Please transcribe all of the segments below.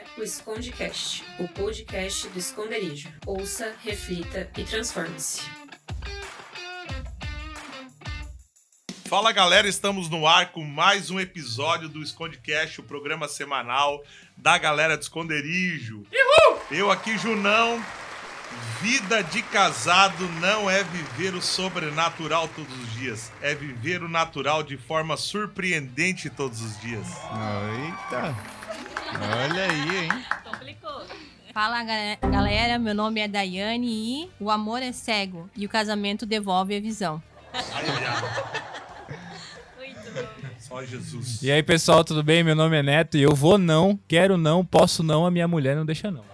é o Escondecast, o podcast do esconderijo. Ouça, reflita e transforme-se. Fala galera, estamos no ar com mais um episódio do Escondecast, o programa semanal da galera do esconderijo. Uhul! Eu aqui, Junão. Vida de casado não é viver o sobrenatural todos os dias, é viver o natural de forma surpreendente todos os dias. Eita! Olha aí, hein? Complicou. Fala galera, meu nome é Daiane e o amor é cego e o casamento devolve a visão. Ai, Muito bom. Só Jesus. E aí, pessoal, tudo bem? Meu nome é Neto e eu vou não, quero não, posso não, a minha mulher não deixa não.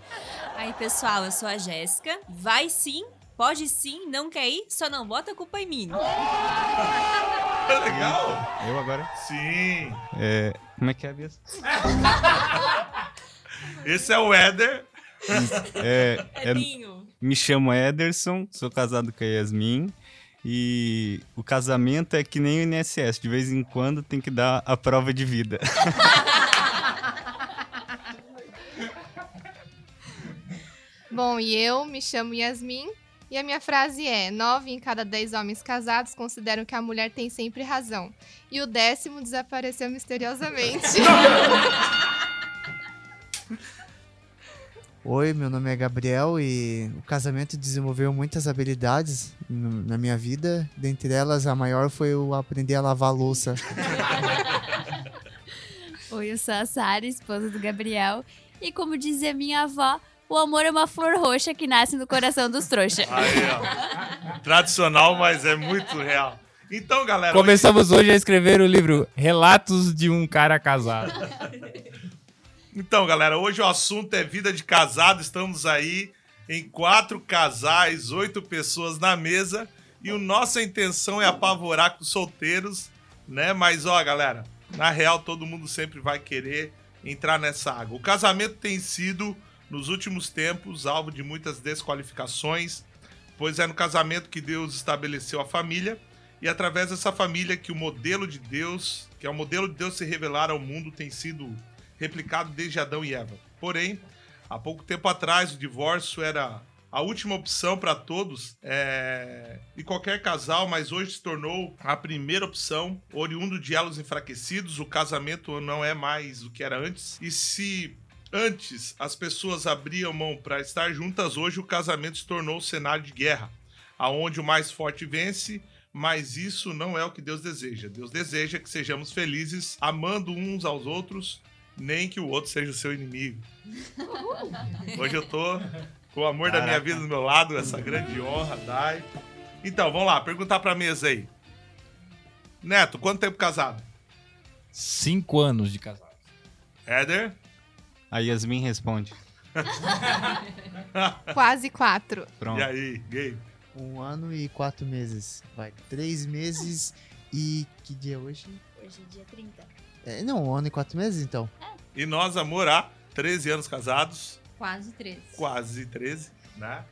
Aí, pessoal, eu sou a Jéssica. Vai sim, pode sim, não quer ir, só não bota a culpa em mim. Legal? Eu agora? Sim. É, como é que é, Bias? Esse é o Éder. É, é. Me chamo Ederson, sou casado com a Yasmin. E o casamento é que nem o INSS, de vez em quando tem que dar a prova de vida. Bom, e eu me chamo Yasmin e a minha frase é: nove em cada dez homens casados consideram que a mulher tem sempre razão. E o décimo desapareceu misteriosamente. Oi, meu nome é Gabriel e o casamento desenvolveu muitas habilidades na minha vida. Dentre elas, a maior foi o aprender a lavar louça. Oi, eu sou a Sara, esposa do Gabriel. E como dizia minha avó, o amor é uma flor roxa que nasce no coração dos trouxas. Aí, ó. Tradicional, mas é muito real. Então, galera. Começamos hoje a escrever o livro Relatos de um Cara Casado. Então, galera, hoje o assunto é vida de casado. Estamos aí em quatro casais, oito pessoas na mesa. E a nossa intenção é apavorar com os solteiros, né? Mas, ó, galera, na real, todo mundo sempre vai querer entrar nessa água. O casamento tem sido, nos últimos tempos, alvo de muitas desqualificações, pois é no casamento que Deus estabeleceu a família. E através dessa família que o modelo de Deus, que é o modelo de Deus se revelar ao mundo, tem sido replicado desde Adão e Eva. Porém, há pouco tempo atrás, o divórcio era a última opção para todos é, e qualquer casal, mas hoje se tornou a primeira opção, oriundo de elos enfraquecidos. O casamento não é mais o que era antes. E se antes as pessoas abriam mão para estar juntas, hoje o casamento se tornou cenário de guerra, aonde o mais forte vence. Mas isso não é o que Deus deseja. Deus deseja que sejamos felizes, amando uns aos outros, nem que o outro seja o seu inimigo. Hoje eu tô com o amor da minha vida do meu lado, essa grande honra, Dai. Então, vamos lá, perguntar pra mesa aí. Neto, quanto tempo casado? Cinco anos de casado. Éder? A Yasmin responde. Quase quatro. Pronto. E aí, gay? Um ano e quatro meses. Vai, três meses e. Que dia é hoje? Hoje é dia 30. É, não, um ano e quatro meses então. E nós, amor, há 13 anos casados, Quase três. quase 13, né?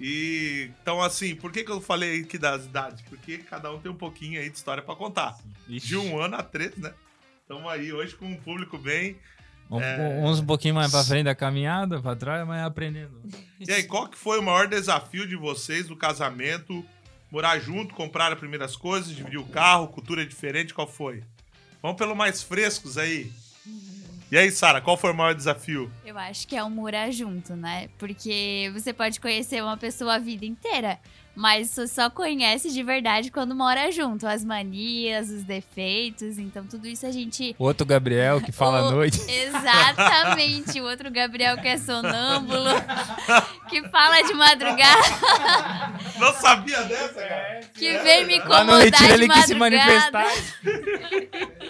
E então, assim, por que, que eu falei aqui das idades? Porque cada um tem um pouquinho aí de história pra contar. De um ano a 13, né? Estamos aí hoje com um público bem. É. Uns um pouquinho mais pra frente da caminhada, pra trás, mas aprendendo. E aí, qual que foi o maior desafio de vocês no casamento? Morar junto, comprar as primeiras coisas, dividir o carro, cultura diferente, qual foi? Vamos pelo mais frescos aí. E aí, Sara, qual foi o maior desafio? Eu acho que é um morar junto, né? Porque você pode conhecer uma pessoa a vida inteira, mas você só conhece de verdade quando mora junto. As manias, os defeitos, então tudo isso a gente. Outro Gabriel que fala à O- noite. Exatamente, o outro Gabriel que é sonâmbulo, que fala de madrugada, Não sabia dessa, cara? que vem me Lá no incomodar retiro de ele quis se madrugada. manifestar.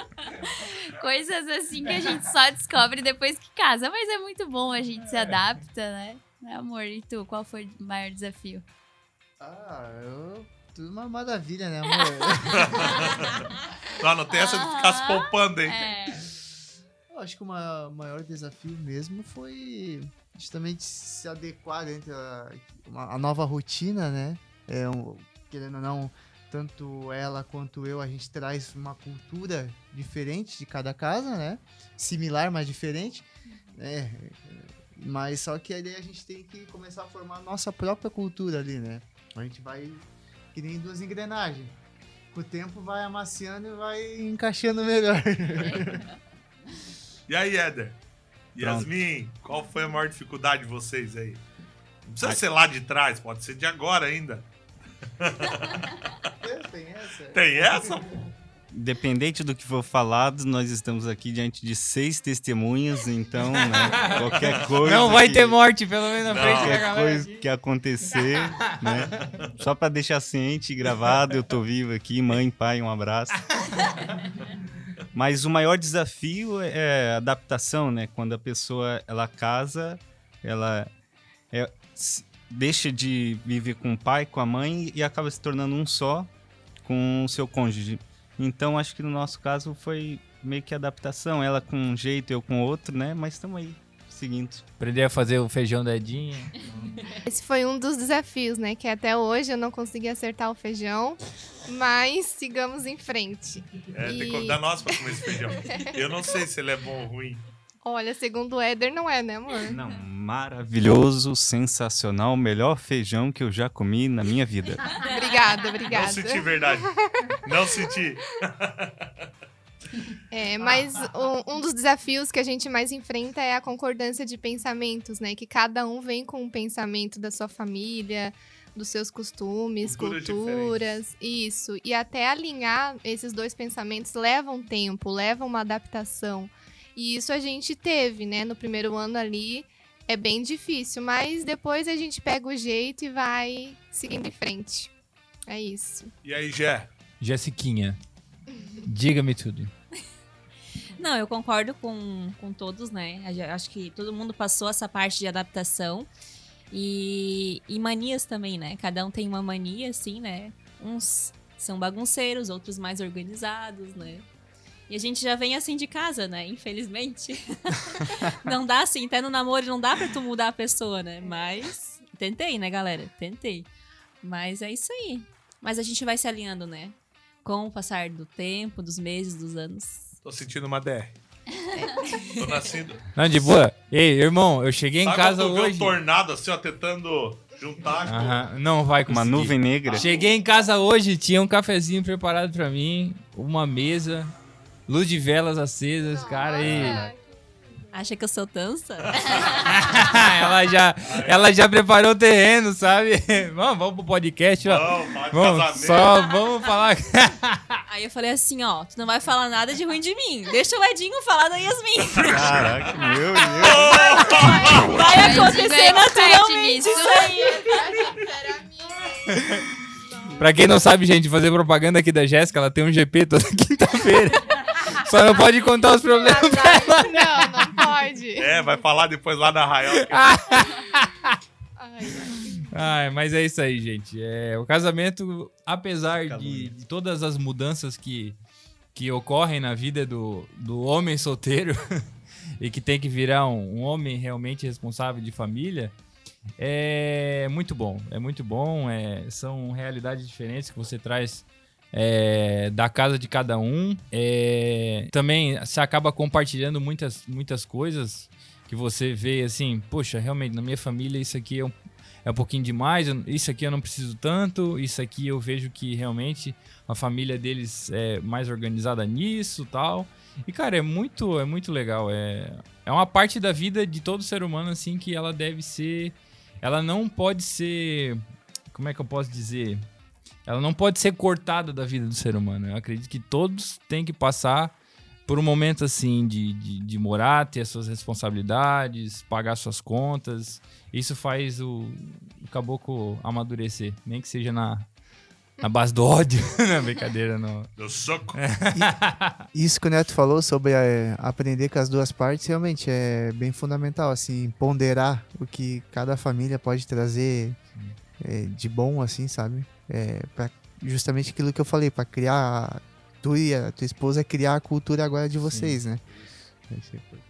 Coisas assim que a gente só descobre depois que casa. Mas é muito bom, a gente se adapta, né? Né, amor? E tu, qual foi o maior desafio? Ah, eu. Tudo uma maravilha, né, amor? Não, não tem essa de ficar se poupando, hein? É. eu acho que o ma- maior desafio mesmo foi justamente se adequar da uma- a nova rotina, né? É, um- querendo ou não, tanto ela quanto eu, a gente traz uma cultura diferente de cada casa, né? Similar, mas diferente. É, Mas só que ali a gente tem que começar a formar a nossa própria cultura ali, né? A gente vai que nem duas engrenagens. Com o tempo vai amaciando e vai encaixando melhor. E aí, Éder? Pronto. Yasmin, qual foi a maior dificuldade de vocês aí? Não precisa ser lá de trás, pode ser de agora ainda. tem essa? Tem essa? Independente do que for falado, nós estamos aqui diante de seis testemunhas, então, né, qualquer coisa. Não vai que- ter morte, pelo menos na Não. frente da Qualquer galera. coisa que acontecer, né? Só pra deixar ciente e gravado, eu tô vivo aqui. Mãe, pai, um abraço. Mas o maior desafio é a adaptação, né? Quando a pessoa ela casa, ela é- deixa de viver com o pai, com a mãe e acaba se tornando um só com o seu cônjuge. Então acho que no nosso caso foi meio que adaptação, ela com um jeito, eu com outro, né? Mas estamos aí, seguindo. Aprender a fazer o feijão da Edinha. Esse foi um dos desafios, né? Que até hoje eu não consegui acertar o feijão, mas sigamos em frente. É, tem que E- convidar nós pra comer esse feijão. Eu não sei se ele é bom ou ruim. Olha, segundo o Éder, não é, né, amor? Não, maravilhoso, sensacional, melhor feijão que eu já comi na minha vida. Obrigada, Não obrigada. senti verdade. Não senti. É, mas um, um dos desafios que a gente mais enfrenta é a concordância de pensamentos, né? Que cada um vem com um pensamento da sua família, dos seus costumes, Culturas culturas, isso. E até alinhar esses dois pensamentos leva um tempo, leva uma adaptação. E isso a gente teve, né? No primeiro ano ali é bem difícil, mas depois a gente pega o jeito e vai seguindo em frente. É isso. E aí, Gé? Jessiquinha, diga-me tudo. Não, eu concordo com, com todos, né? Acho que todo mundo passou essa parte de adaptação. E, e manias também, né? Cada um tem uma mania, assim, né? Uns são bagunceiros, outros mais organizados, né? E a gente já vem assim de casa, né? Infelizmente. não dá assim, até no namoro não dá pra tu mudar a pessoa, né? Mas tentei, né, galera? Tentei. Mas é isso aí. Mas a gente vai se alinhando, né? Com o passar do tempo, dos meses, dos anos. Tô sentindo uma DR. Tô nascendo. Não, de boa. Ei, irmão, eu cheguei em Sabe casa quando tu vê hoje. um tornado assim, ó, tentando juntar. Aham, não vai conseguir. Uma nuvem negra. Cheguei em casa hoje, tinha um cafezinho preparado pra mim, uma mesa, luz de velas acesas, cara, e Acha que eu sou tança? ela já ela já preparou o terreno, sabe? Vamos, vamos pro podcast, ó. Não, Vamos, só vamos falar. Aí eu falei assim, ó, tu não vai falar nada de ruim de mim. Deixa o Edinho falar da Yasmin. Caraca, meu Deus. Vai Mas acontecer naturalmente isso aí. Pra quem não sabe, gente, fazer propaganda aqui da Jéssica, ela tem um GP toda quinta-feira. Só não pode contar os problemas ela. Não, não pode. É, vai falar depois lá na Arraial. Ai, Ai, mas é isso aí, gente. É, o casamento, apesar de, de todas as mudanças que, que ocorrem na vida do, do homem solteiro e que tem que virar um, um homem realmente responsável de família, é muito bom. É muito bom. é, são realidades diferentes que você traz é, da casa de cada um. É, também se acaba compartilhando muitas, muitas coisas que você vê assim, poxa, realmente na minha família isso aqui é um, é um pouquinho demais, isso aqui eu não preciso tanto, isso aqui eu vejo que realmente a família deles é mais organizada nisso tal. E, cara, é muito, é muito legal. É, é uma parte da vida de todo ser humano, assim, que ela deve ser. Ela não pode ser. Como é que eu posso dizer? Ela não pode ser cortada da vida do ser humano. Eu acredito que todos têm que passar por um momento assim de, de, de morar, ter as suas responsabilidades, pagar suas contas. Isso faz o, o caboclo amadurecer, nem que seja na, na base do ódio. não, brincadeira, não. Deu soco. Isso que o Neto falou sobre é, aprender com as duas partes realmente é bem fundamental, assim, ponderar o que cada família pode trazer é, de bom, assim, sabe? É, pra justamente aquilo que eu falei, para criar tu e a tua esposa criar a cultura agora de vocês, né?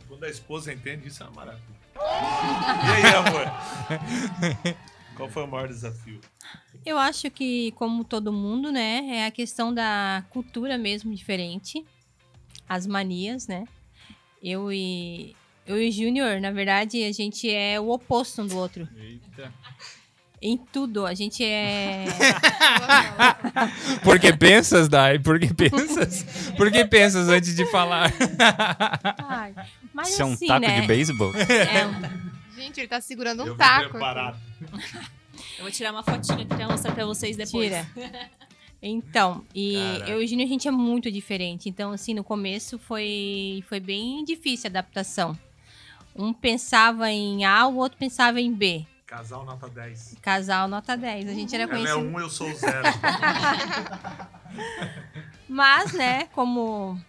Quando a esposa entende, isso é uma maravilha. E aí, amor? Qual foi o maior desafio? Eu acho que, como todo mundo, né, é a questão da cultura mesmo diferente, as manias, né? Eu e Eu e o Júnior, na verdade, a gente é o oposto um do outro. Eita. Em tudo, a gente é. Por que pensas, Dai? Por que pensas? Por que pensas antes de falar? Ai, mas Isso é um assim, taco né? de beisebol? É um Gente, ele tá segurando um Eu taco. Eu vou tirar uma fotinha aqui pra mostrar pra vocês depois. Tira. Então, e Caraca. eu e o Júnior, a gente é muito diferente. Então, assim, no começo foi, foi bem difícil a adaptação. Um pensava em A, o outro pensava em B. Casal nota 10. Casal nota 10. A gente era Ela é conhecido. um, eu sou zero. Mas, né, como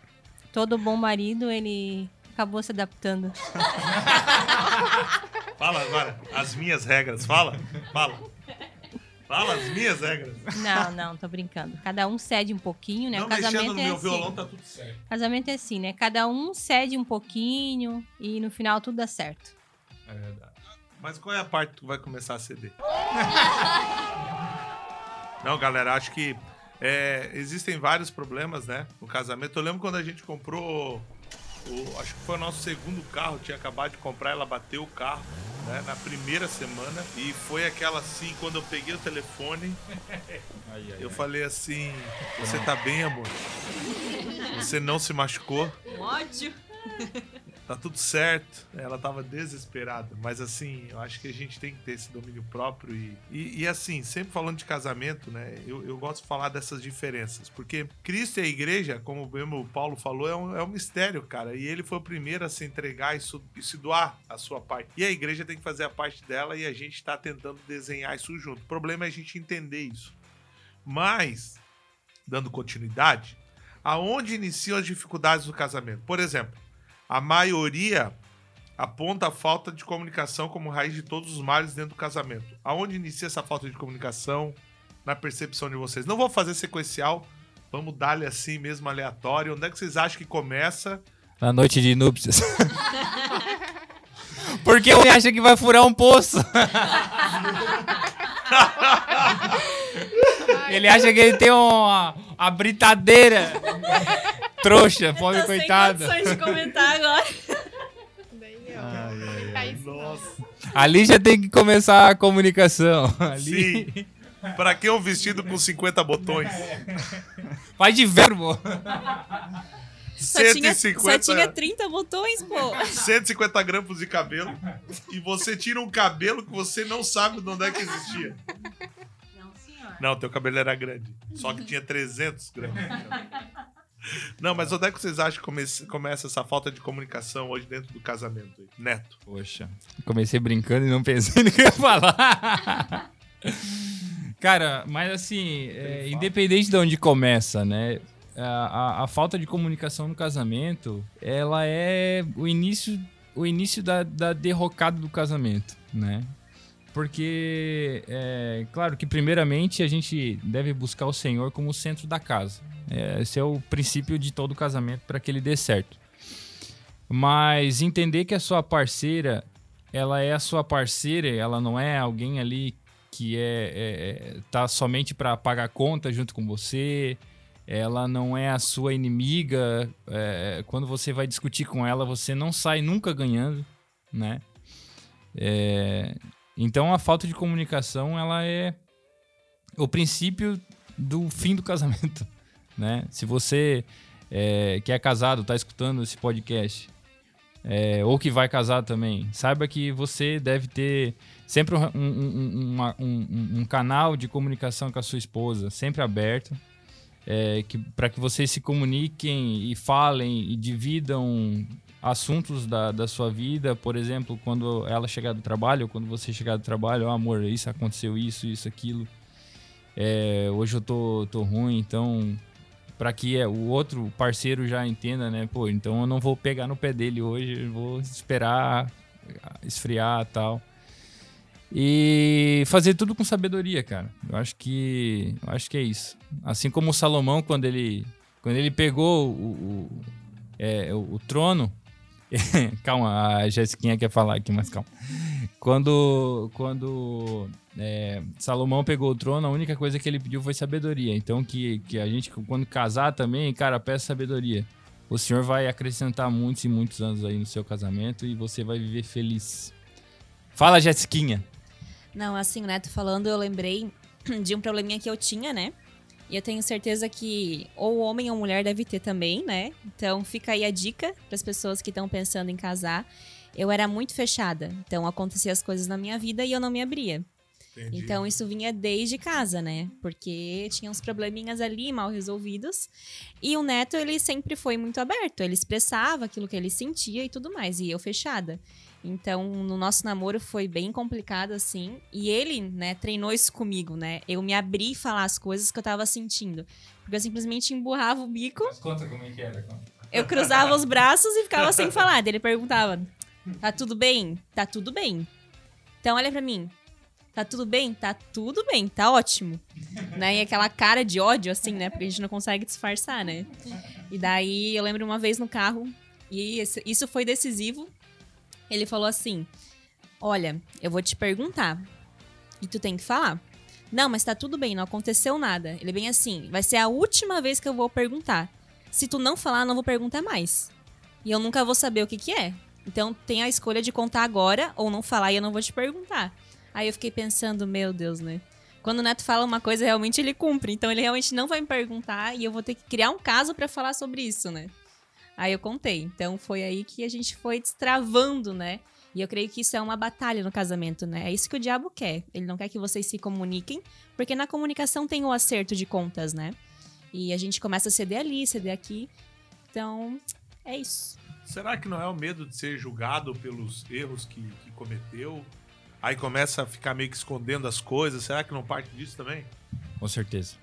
todo bom marido, ele acabou se adaptando. Fala agora, as minhas regras. Fala, fala. Fala as minhas regras. Não, não, tô brincando. Cada um cede um pouquinho, né? Não o mexendo casamento no é meu assim. violão, tá tudo certo. Casamento é assim, né? Cada um cede um pouquinho e no final tudo dá certo. É verdade. Mas qual é a parte que vai começar a ceder? Não, galera, acho que é, existem vários problemas, né? No casamento. Eu lembro quando a gente comprou. o- acho que foi o nosso segundo carro, tinha acabado de comprar, ela bateu o carro, né? Na primeira semana. E foi aquela assim, quando eu peguei o telefone, eu falei assim: Você tá bem, amor? Você não se machucou? Ódio. Tá tudo certo. Ela tava desesperada. Mas assim, eu acho que a gente tem que ter esse domínio próprio. E, e, e, assim, sempre falando de casamento, né? Eu, eu gosto de falar dessas diferenças. Porque Cristo e a igreja, como mesmo o Paulo falou, é um, é um mistério, cara. E ele foi o primeiro a se entregar e, su- e se doar a sua parte. E a igreja tem que fazer a parte dela e a gente tá tentando desenhar isso junto. O problema é a gente entender isso. Mas, dando continuidade, aonde iniciam as dificuldades do casamento? Por exemplo, a maioria aponta a falta de comunicação como raiz de todos os males dentro do casamento. Aonde inicia essa falta de comunicação na percepção de vocês? Não vou fazer sequencial, vamos dar-lhe assim mesmo aleatório. Onde é que vocês acham que começa? Na noite de núpcias. Porque ele acha que vai furar um poço. ele acha que ele tem uma, uma britadeira. Trouxa, pobre sem coitada. condições de comentar agora. Ai, ai. Nossa, Ali já tem que começar a comunicação. Ali. sim. Pra que um vestido com 50 botões? Faz de verbo. Só tinha, só 150, tinha 30 botões, pô. 150 grampos de cabelo. E você tira um cabelo que você não sabe de onde é que existia. Não, senhor. Não, teu cabelo era grande. Só que tinha 300 gramas. Não, mas onde é que vocês acham que come- começa essa falta de comunicação hoje dentro do casamento? Neto. Poxa, comecei brincando e não pensei no que eu ia falar. Cara, mas assim, é, independente de onde começa, né? A, a- a falta de comunicação no casamento, ela é o início, o início da, da derrocada do casamento, né? Porque, é, claro que primeiramente a gente deve buscar o Senhor como o centro da casa. É, esse é o princípio de todo casamento para que ele dê certo. Mas entender que a sua parceira, ela é a sua parceira, ela não é alguém ali que é, é- é- tá somente para pagar conta junto com você. Ela não é a sua inimiga. é, quando você vai discutir com ela, você não sai nunca ganhando, né? É, então a falta de comunicação, ela é o princípio do fim do casamento, né? Se você é, que é casado, tá escutando esse podcast, é, ou que vai casar também, saiba que você deve ter sempre um, um- um- uma- um- um- um canal de comunicação com a sua esposa, sempre aberto, é, que, para que vocês se comuniquem e falem e dividam assuntos da, da sua vida, por exemplo, quando ela chegar do trabalho, ou quando você chegar do trabalho, ó, amor, isso aconteceu, isso, isso, aquilo. É, hoje eu tô, tô ruim, então para que é, o outro parceiro já entenda, né? Pô, então eu não vou pegar no pé dele hoje, eu vou esperar esfriar tal. E fazer tudo com sabedoria, cara. Eu acho que, eu acho que é isso. Assim como o Salomão quando ele, quando ele pegou o, o, é, o, o trono, calma, a Jessiquinha quer falar aqui, mas calma. Quando, quando é, Salomão pegou o trono, a única coisa que ele pediu foi sabedoria. Então, que, que a gente, quando casar também, cara, peça sabedoria. o senhor vai acrescentar muitos e muitos anos aí no seu casamento e você vai viver feliz. Fala, Jessiquinha. Não, assim, o Neto falando, eu lembrei de um probleminha que eu tinha, né? E eu tenho certeza que ou homem ou mulher deve ter também, né? Então fica aí a dica para as pessoas que estão pensando em casar. Eu era muito fechada, então aconteciam as coisas na minha vida e eu não me abria. Entendi. Então isso vinha desde casa, né? Porque tinha uns probleminhas ali mal resolvidos. E o Neto, ele sempre foi muito aberto, ele expressava aquilo que ele sentia e tudo mais, e eu fechada. Então, no nosso namoro foi bem complicado assim, e ele, né, treinou isso comigo, né? Eu me abri e falar as coisas que eu tava sentindo. Porque eu simplesmente emburrava o bico, conta como é que era. eu cruzava os braços e ficava sem falar. Daí ele perguntava: "Tá tudo bem? Tá tudo bem". Então olha pra mim. Tá tudo bem? Tá tudo bem, tá ótimo. né? E aquela cara de ódio, assim, né? Porque a gente não consegue disfarçar, né? E daí eu lembro uma vez no carro, e isso foi decisivo. Ele falou assim: Olha, eu vou te perguntar. E tu tem que falar. Não, mas tá tudo bem, não aconteceu nada. Ele é bem assim: vai ser a última vez que eu vou perguntar. Se tu não falar, não vou perguntar mais. E eu nunca vou saber o que que é. Então tem a escolha de contar agora ou não falar e eu não vou te perguntar. Aí eu fiquei pensando, meu Deus, né? Quando o Neto fala uma coisa, realmente ele cumpre. Então ele realmente não vai me perguntar e eu vou ter que criar um caso pra falar sobre isso, né? Aí eu contei. Então foi aí que a gente foi destravando, né? E eu creio que isso é uma batalha no casamento, né? É isso que o diabo quer. Ele não quer que vocês se comuniquem, porque na comunicação tem o acerto de contas, né? E a gente começa a ceder ali, ceder aqui. Então, é isso. Será que não é o medo de ser julgado pelos erros que, que cometeu? Aí começa a ficar meio que escondendo as coisas. Será que não parte disso também? Com certeza.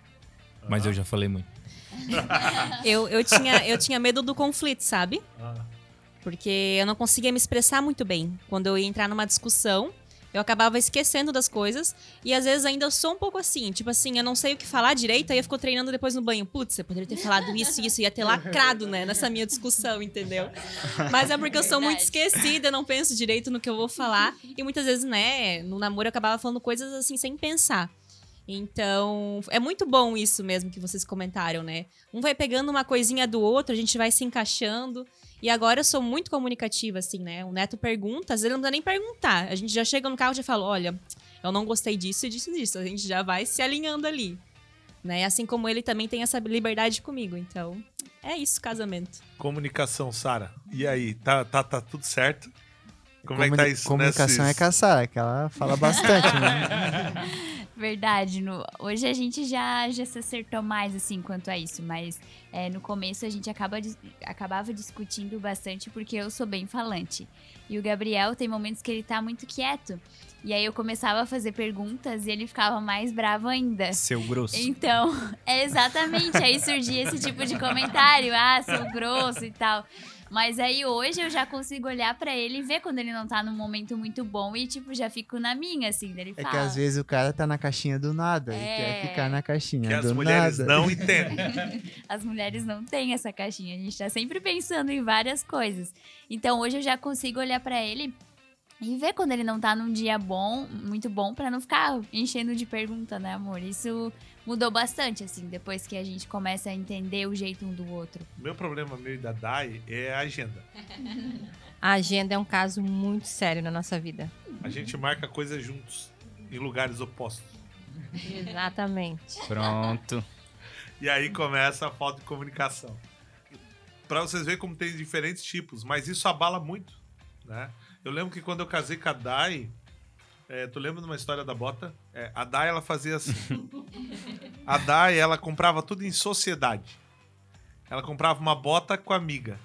Mas eu já falei muito. Eu, eu, tinha, eu tinha medo do conflito, sabe? Ah. Porque eu não conseguia me expressar muito bem. Quando eu ia entrar numa discussão, eu acabava esquecendo das coisas. E às vezes ainda eu sou um pouco assim. Tipo assim, eu não sei o que falar direito, aí eu fico treinando depois no banho. Putz, eu poderia ter falado isso e isso. Ia ter lacrado, né? Nessa minha discussão, entendeu? Mas é porque eu sou muito esquecida, eu não penso direito no que eu vou falar. E muitas vezes, né, no namoro eu acabava falando coisas assim sem pensar. Então, é muito bom isso mesmo que vocês comentaram, né? Um vai pegando uma coisinha do outro, a gente vai se encaixando. E agora eu sou muito comunicativa, assim, né? O Neto pergunta, às vezes ele não precisa nem perguntar. A gente já chega no carro e já fala: olha, eu não gostei disso e disso e disso. A gente já vai se alinhando ali. Né? Assim como ele também tem essa liberdade comigo. Então, é isso, casamento. Comunicação, Sara. E aí, tá, tá, tá tudo certo? Como é que Comuni- tá isso? Comunicação nesses- é com a Sara, que ela fala bastante, né? Verdade. no- hoje a gente já, já se acertou mais, assim, quanto a isso. Mas é, no começo a gente acaba, acabava discutindo bastante porque eu sou bem falante. E o Gabriel tem momentos que ele tá muito quieto. E aí eu começava a fazer perguntas e ele ficava mais bravo ainda. Seu grosso. Então, é exatamente. Aí surgia esse tipo de comentário. Ah, sou grosso e tal. Mas aí hoje eu já consigo olhar pra ele e ver quando ele não tá num momento muito bom e, tipo, já fico na minha, assim, dele É fala. que às vezes o cara tá na caixinha do nada e É. quer ficar na caixinha Que as do mulheres nada. não entendem. As mulheres não têm essa caixinha. A gente tá sempre pensando em várias coisas. Então hoje eu já consigo olhar pra ele e ver quando ele não tá num dia bom, muito bom, pra não ficar enchendo de pergunta, né, amor? Isso mudou bastante, assim, depois que a gente começa a entender o jeito um do outro. O meu problema meio da DAI é a agenda. A agenda é um caso muito sério na nossa vida. A gente marca coisas juntos, em lugares opostos. Exatamente. Pronto. E aí começa a falta de comunicação. Pra vocês verem como tem diferentes tipos, mas isso abala muito, né? Eu lembro que quando eu casei com a Dai, é, tu lembra de uma história da bota? É, a Dai, ela fazia assim. A Dai, ela comprava tudo em sociedade. Ela comprava uma bota com a amiga,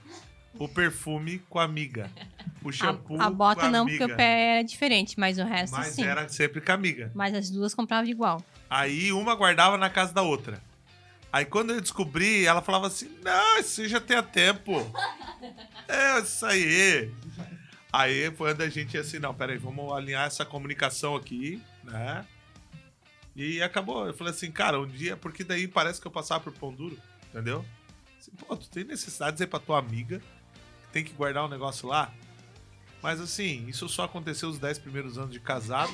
o perfume com a amiga, o shampoo A, a bota com a não, amiga. porque o pé era diferente, mas o resto Mas sim. era sempre com a amiga. Mas as duas compravam de igual. Aí uma guardava na casa da outra. Aí quando eu descobri, ela falava assim: Não, isso já tem tempo. É, isso aí. Aí foi onde a gente assim: Não, peraí, vamos alinhar essa comunicação aqui, né? E acabou. Eu falei assim: Cara, um dia, porque daí parece que eu passava por pão duro, entendeu? Assim, Pô, tu tem necessidade de dizer pra tua amiga que tem que guardar um negócio lá? Mas assim, isso só aconteceu os 10 primeiros anos de casado.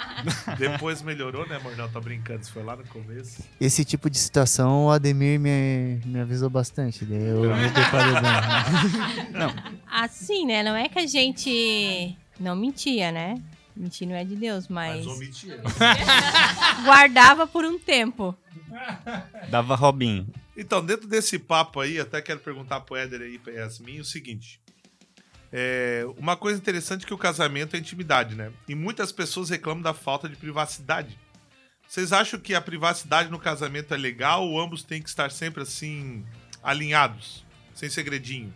Depois melhorou, né, amor? Não, tô brincando. Isso foi lá no começo. Esse tipo de situação o Ademir me, me avisou bastante. Daí eu me preparei bem. Assim, né? Não é que a gente não mentia, né? Mentir não é de Deus, mas, Mas omitia. guardava por um tempo. Dava Robinho. Então, dentro desse papo aí, até quero perguntar pro Éder aí, pra Yasmin, o seguinte. É, uma coisa interessante é que o casamento é intimidade, né? E muitas pessoas reclamam da falta de privacidade. Vocês acham que a privacidade no casamento é legal ou ambos têm que estar sempre assim, alinhados, sem segredinho?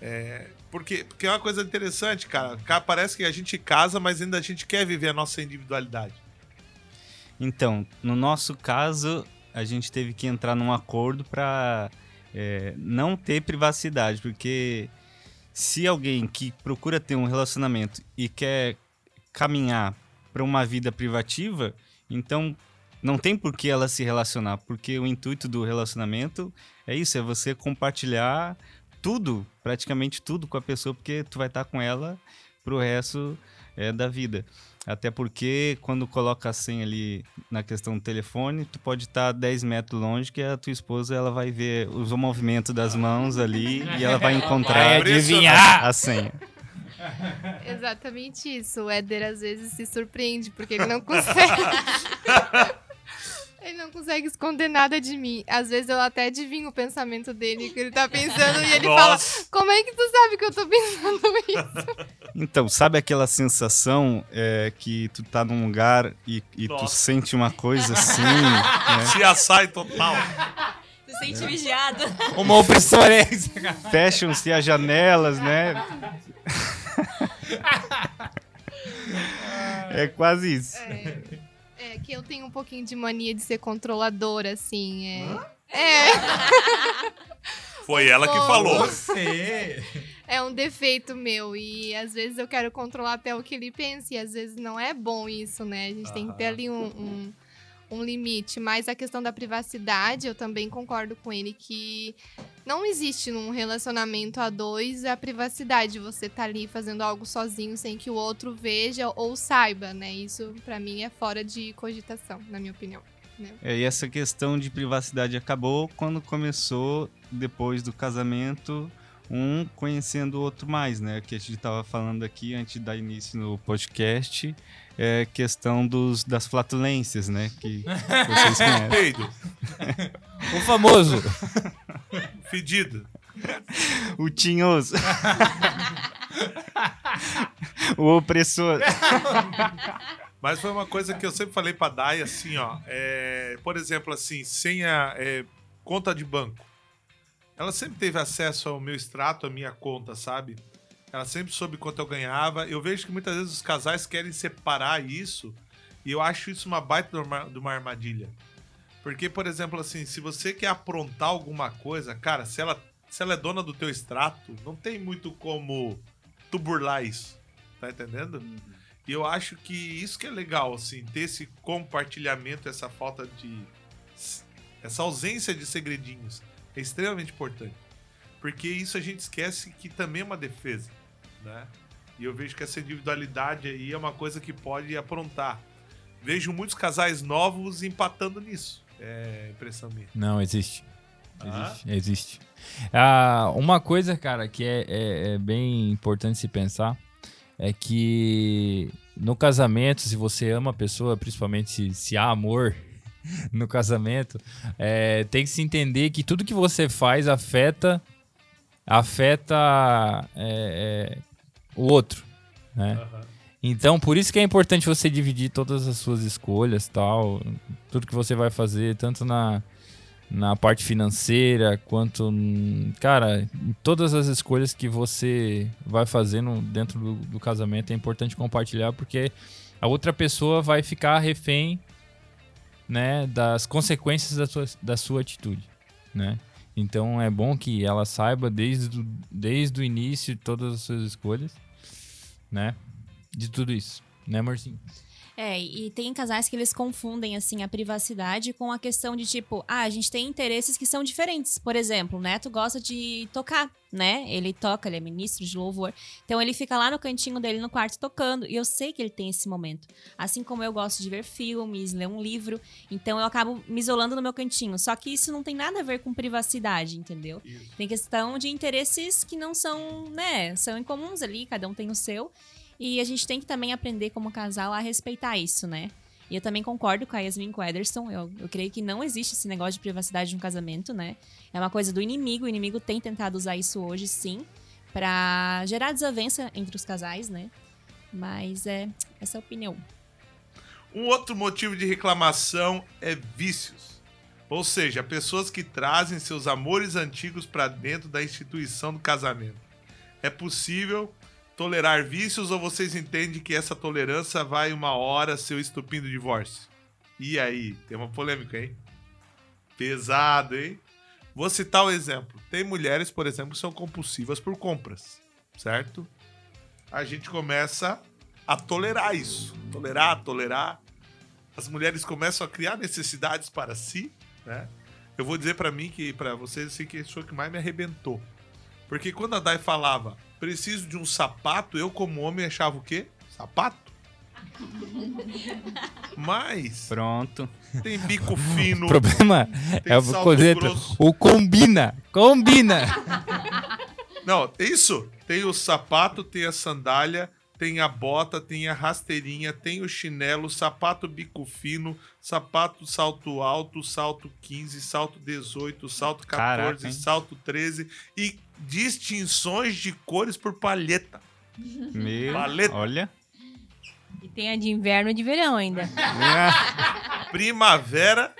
É, porque, porque é uma coisa interessante, cara. Ca- Parece que a gente casa, mas ainda a gente quer viver a nossa individualidade. Então, no nosso caso, a gente teve que entrar num acordo para não ter privacidade, porque se alguém que procura ter um relacionamento e quer caminhar para uma vida privativa, então não tem por que ela se relacionar, porque o intuito do relacionamento é isso, é você compartilhar tudo, praticamente tudo com a pessoa, porque tu vai estar com ela pro resto é, da vida. Até porque quando coloca a senha ali na questão do telefone, tu pode estar 10 metros longe que a tua esposa ela vai ver os movimentos das mãos ali e ela vai encontrar Vai adivinhar. a senha. Exatamente isso. O Éder às vezes se surpreende porque ele não consegue. ele não consegue esconder nada de mim. Às vezes eu até adivinho o pensamento dele, que ele tá pensando, e ele fala: Nossa. Como é que tu sabe que eu tô pensando isso? Então, sabe aquela sensação é, que tu tá num lugar e, e tu sente uma coisa assim, né? Se assai total. Se sente vigiado. Uma opressora é. Fecham-se as janelas, né? É quase isso. É, é que eu tenho um pouquinho de mania de ser controladora, assim. É, é, Foi ela que falou. Você. é um defeito meu. E às vezes eu quero controlar até o que ele pensa. E às vezes não é bom isso, né? A gente tem que ter ali um, um, um limite. Mas a questão da privacidade, eu também concordo com ele que não existe num relacionamento a dois a privacidade. Você tá ali fazendo algo sozinho sem que o outro veja ou saiba, né? Isso pra mim é fora de cogitação, na minha opinião. É, e essa questão de privacidade acabou quando começou, depois do casamento, um conhecendo o outro mais, né? Que a gente estava falando aqui antes dar início no podcast, é questão dos, das flatulências, né? Que vocês conhecem. Peido. O famoso. Fedido. O tinhoso. o opressor. Mas foi uma coisa que eu sempre falei pra Dai, assim, ó. é, por exemplo, assim, senha, é, conta de banco. Ela sempre teve acesso ao meu extrato, à minha conta, sabe? Ela sempre soube quanto eu ganhava. Eu vejo que muitas vezes os casais querem separar isso e eu acho isso uma baita de uma, armadilha. Porque, por exemplo, assim, se você quer aprontar alguma coisa, cara, se ela, se ela é dona do teu extrato, não tem muito como tu burlar isso. Tá entendendo? E eu acho que isso que é legal, assim, ter esse compartilhamento, essa falta de. essa ausência de segredinhos é extremamente importante. Porque isso a gente esquece que também é uma defesa, né? E eu vejo que essa individualidade aí é uma coisa que pode aprontar. Vejo muitos casais novos empatando nisso. É impressão minha. Não, existe. Ah? Existe. existe. Ah, uma coisa, cara, que é, é- é bem importante se pensar é que no casamento, se você ama a pessoa, principalmente se, se há amor no casamento, é, tem que se entender que tudo que você faz afeta afeta é, é, o outro, né? Então, por isso que é importante você dividir todas as suas escolhas, tal, tudo que você vai fazer, tanto na, na parte financeira, quanto, cara, em todas as escolhas que você vai fazendo dentro do, do casamento, é importante compartilhar, porque a outra pessoa vai ficar refém, né, das consequências da sua, da sua atitude, né? Então é bom que ela saiba desde, desde o início todas as suas escolhas, né? De tudo isso, né, amorzinho? É, e tem casais que eles confundem, assim, a privacidade com a questão de, tipo, ah, a gente tem interesses que são diferentes. Por exemplo, o Neto gosta de tocar, né? Ele toca, ele é ministro de louvor. Então ele fica lá no cantinho dele no quarto tocando. E eu sei que ele tem esse momento. Assim como eu gosto de ver filmes, ler um livro. Então eu acabo me isolando no meu cantinho. Só que isso não tem nada a ver com privacidade, entendeu? Isso. Tem questão de interesses que não são, né? São incomuns ali, cada um tem o seu. E a gente tem que também aprender como casal a respeitar isso, né? E eu também concordo com a Yasmin com Ederson. Eu, eu creio que não existe esse negócio de privacidade no casamento, né? É uma coisa do inimigo. O inimigo tem tentado usar isso hoje, sim, pra gerar desavença entre os casais, né? Mas é essa é a opinião. Um outro motivo de reclamação é vícios. Ou seja, pessoas que trazem seus amores antigos para dentro da instituição do casamento. É possível tolerar vícios ou vocês entendem que essa tolerância vai uma hora ser o estupim do divórcio? E aí? Tem uma polêmica, hein? Pesado, hein? Vou citar um exemplo. Tem mulheres, por exemplo, que são compulsivas por compras, certo? A gente começa a tolerar isso. Tolerar, tolerar. As mulheres começam a criar necessidades para si, né? Eu vou dizer para mim que, para vocês, assim, que foi o que mais me arrebentou. Porque quando a Dai falava, preciso de um sapato, eu como homem achava o quê? Sapato? Mas Pronto. tem bico fino, O problema é o grosso. O combina. Combina. Não, isso. Tem o sapato, tem a sandália, tem a bota, tem a rasteirinha, tem o chinelo, sapato bico fino, sapato salto alto, salto 15, salto 18, salto 14, Caraca, salto 13 e distinções de cores por palheta. Meu, Paleta. olha. E tem a de inverno e de verão ainda. Primavera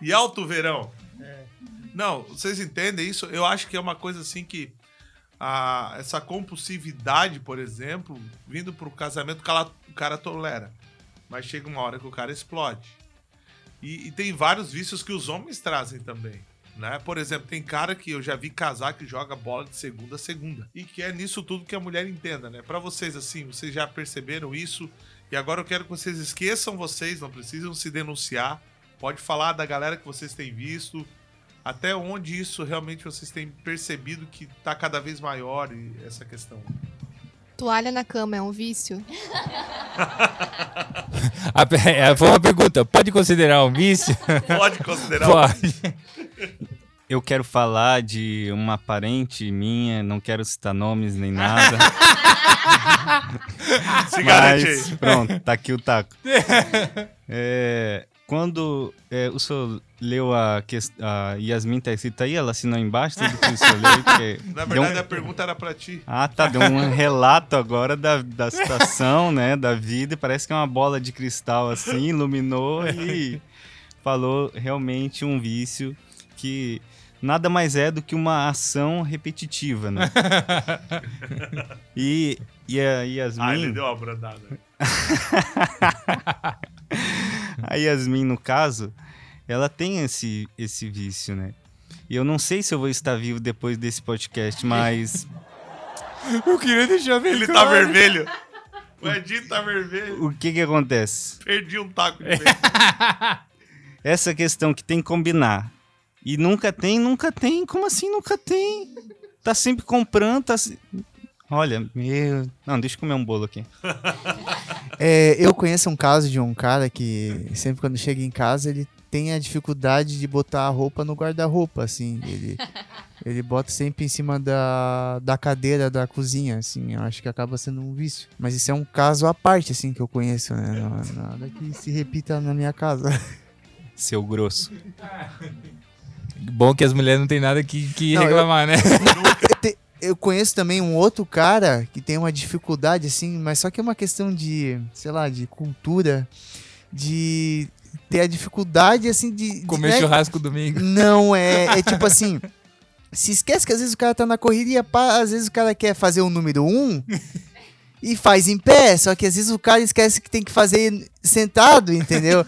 e alto verão. Não, vocês entendem isso? Eu acho que é uma coisa assim que a- essa compulsividade, por exemplo, vindo pro casamento, o cara, o cara tolera. Mas chega uma hora que o cara explode. E, e tem vários vícios que os homens trazem também. Né? Por exemplo, tem cara que eu já vi casar que joga bola de segunda a segunda. E que é nisso tudo que a mulher entenda, né? Pra vocês, assim, vocês já perceberam isso? E agora eu quero que vocês esqueçam vocês, não precisam se denunciar. Pode falar da galera que vocês têm visto. Até onde isso realmente vocês têm percebido que tá cada vez maior essa questão. Toalha na cama é um vício? É, foi uma pergunta. Pode considerar um vício? Pode considerar. Pode. Eu quero falar de uma parente minha, não quero citar nomes nem nada. Se garante Mas, pronto, tá aqui o taco. É, quando é, o senhor leu a, a Yasmin tá escrito aí, ela assinou embaixo, tudo que o senhor leu. Na deu um- verdade, a pergunta era pra ti. Ah, tá, deu um relato agora da, da situação, né, da vida, e parece que é uma bola de cristal assim, iluminou e falou realmente um vício que nada mais é do que uma ação repetitiva, né? E, e a Yasmin... Ah, ele deu uma brandada. A Yasmin, no caso, ela tem esse, esse vício, né? E eu não sei se eu vou estar vivo depois desse podcast, mas Eu queria deixar bem Ele tá claro. vermelho. O Edinho tá vermelho. o que que acontece? Perdi um taco de. Essa questão que tem que combinar. E nunca tem, nunca tem. Como assim nunca tem? Tá sempre comprando, tá... Olha, meu... Não, deixa eu comer um bolo aqui. É, eu conheço um caso de um cara que sempre quando chega em casa ele tem a dificuldade de botar a roupa no guarda-roupa, assim. Ele, ele bota sempre em cima da, da cadeira da cozinha, assim. Eu acho que acaba sendo um vício. Mas isso é um caso à parte, assim, que eu conheço, né? Não- Nada que se repita na minha casa. Seu grosso. Bom que as mulheres não tem nada que, que Não, reclamar, né? Eu, te- eu conheço também um outro cara que tem uma dificuldade, assim, mas só que é uma questão de, sei lá, de cultura, de ter a dificuldade, assim, de. de- Comer né? churrasco domingo. Não, é, é tipo assim. Se esquece que às vezes o cara tá na correria, pá, às vezes o cara quer fazer o número um e faz em pé, só que às vezes o cara esquece que tem que fazer sentado, entendeu?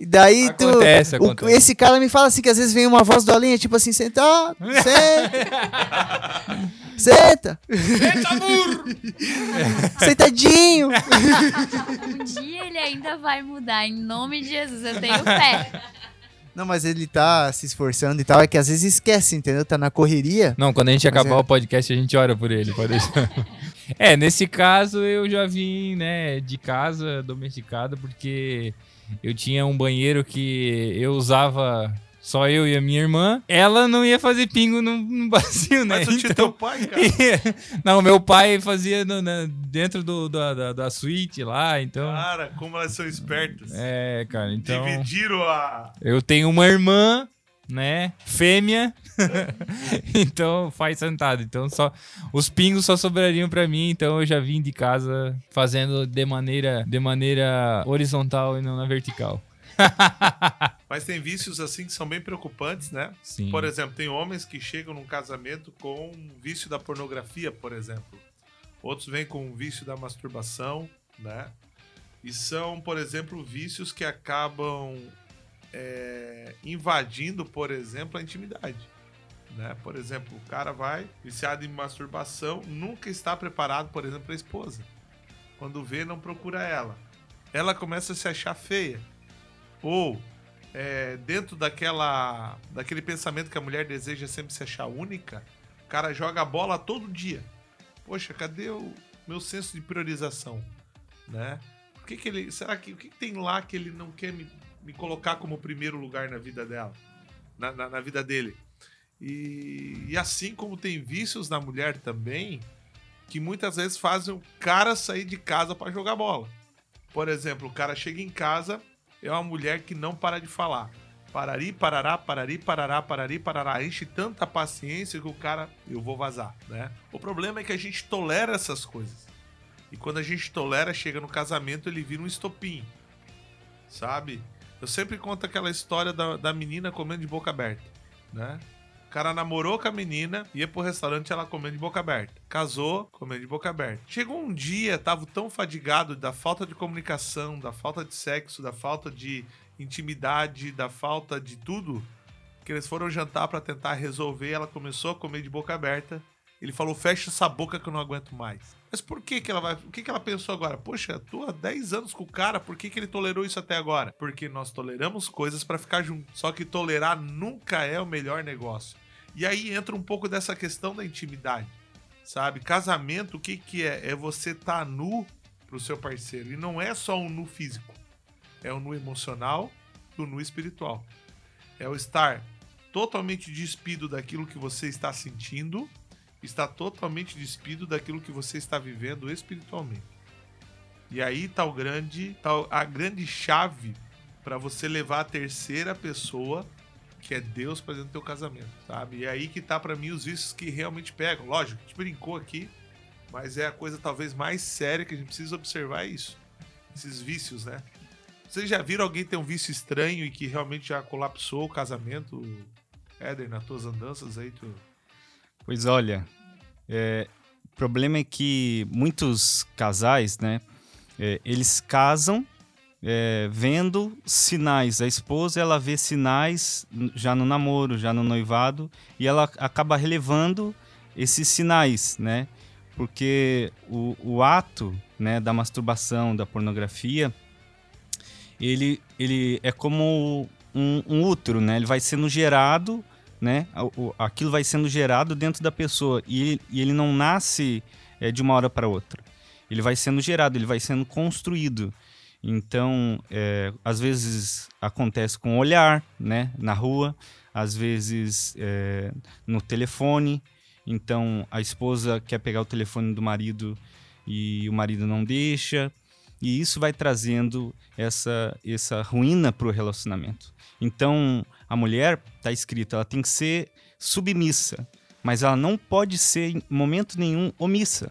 E daí tu. Acontece, o- acontece. esse cara me fala assim que às vezes vem uma voz do além, tipo assim, sentado, senta. Senta! Eita, burro! Sentadinho! Um dia ele ainda vai mudar, em nome de Jesus, eu tenho fé. Não, mas ele tá se esforçando e tal. É que às vezes esquece, entendeu? Tá na correria. Não, quando a gente Mas acabar é. o podcast, a gente ora por ele, pode deixar. é, nesse caso eu já vim, né, de casa domesticado, porque eu tinha um banheiro que eu usava só eu e a minha irmã. Ela não ia fazer pingo no, no bacio, né? Mas o tio teu pai, cara. não, meu pai fazia no- na- dentro do, da, da, da suíte lá, então... Cara, como elas são espertas. É, cara, então... Dividiram a. Eu tenho uma irmã, né? Fêmea. então faz sentado. Então só os pingos só sobrariam pra mim, então eu já vim de casa fazendo de maneira de maneira horizontal e não na vertical. Mas tem vícios assim que são bem preocupantes, né? Sim. Por exemplo, tem homens que chegam num casamento com um vício da pornografia, por exemplo. Outros vêm com um vício da masturbação, né? E são, por exemplo, vícios que acabam é, invadindo, por exemplo, a intimidade. Né? Por exemplo, o cara vai viciado em masturbação, nunca está preparado, por exemplo, para a esposa. Quando vê, não procura ela. Ela começa a se achar feia. Ou é, dentro daquela daquele pensamento que a mulher deseja sempre se achar única, o cara joga a bola todo dia. Poxa, cadê o meu senso de priorização, né? Por que, que ele, será que o que, que tem lá que ele não quer me, me colocar como primeiro lugar na vida dela, na, na, na vida dele? E, e assim como tem vícios na mulher também, que muitas vezes fazem o cara sair de casa para jogar bola. Por exemplo, o cara chega em casa, é uma mulher que não para de falar. Parari, parará, parari, parará, parari, parará. Enche tanta paciência que o cara, eu vou vazar, né? O problema é que a gente tolera essas coisas. E quando a gente tolera, chega no casamento, ele vira um estopim. Sabe? Eu sempre conto aquela história da, da menina comendo de boca aberta, né? O cara namorou com a menina, ia pro restaurante ela comendo de boca aberta. Casou, comendo de boca aberta. Chegou um dia, tava tão fadigado da falta de comunicação, da falta de sexo, da falta de intimidade, da falta de tudo, que eles foram jantar pra tentar resolver. Ela começou a comer de boca aberta. Ele falou: fecha essa boca que eu não aguento mais. Mas por que, que ela vai. O que, que ela pensou agora? Poxa, tô há 10 anos com o cara, por que, que ele tolerou isso até agora? Porque nós toleramos coisas pra ficar junto. Só que tolerar nunca é o melhor negócio. E aí entra um pouco dessa questão da intimidade. Sabe? Casamento, o que, que é? É você tá nu pro seu parceiro. E não é só um nu físico. É o nu emocional e o nu espiritual. É o estar totalmente despido daquilo que você está sentindo está totalmente despido daquilo que você está vivendo espiritualmente. E aí tá o grande, tá a grande chave para você levar a terceira pessoa, que é Deus, para dentro do teu casamento, sabe? E aí que tá para mim os vícios que realmente pegam. Lógico, a gente brincou aqui, mas é a coisa talvez mais séria que a gente precisa observar é isso. Esses vícios, né? Vocês já viram alguém ter um vício estranho e que realmente já colapsou o casamento? Éder, nas tuas andanças aí, tu Pois olha, é, o problema é que muitos casais, né, é, eles casam é, vendo sinais. A esposa, ela vê sinais já no namoro, já no noivado, e ela acaba relevando esses sinais, né? Porque o, o ato né, da masturbação, da pornografia, ele, ele é como um, um útero, né? Ele vai sendo gerado né? Aquilo vai sendo gerado dentro da pessoa e, ele não nasce é, de uma hora para outra. Ele vai sendo gerado, ele vai sendo construído. Então, é, às vezes acontece com olhar, né? Na rua, às vezes é, no telefone. Então, a esposa quer pegar o telefone do marido e o marido não deixa. E isso vai trazendo essa, essa ruína para o relacionamento. Então, a mulher, está escrito, ela tem que ser submissa, mas ela não pode ser, em momento nenhum, omissa.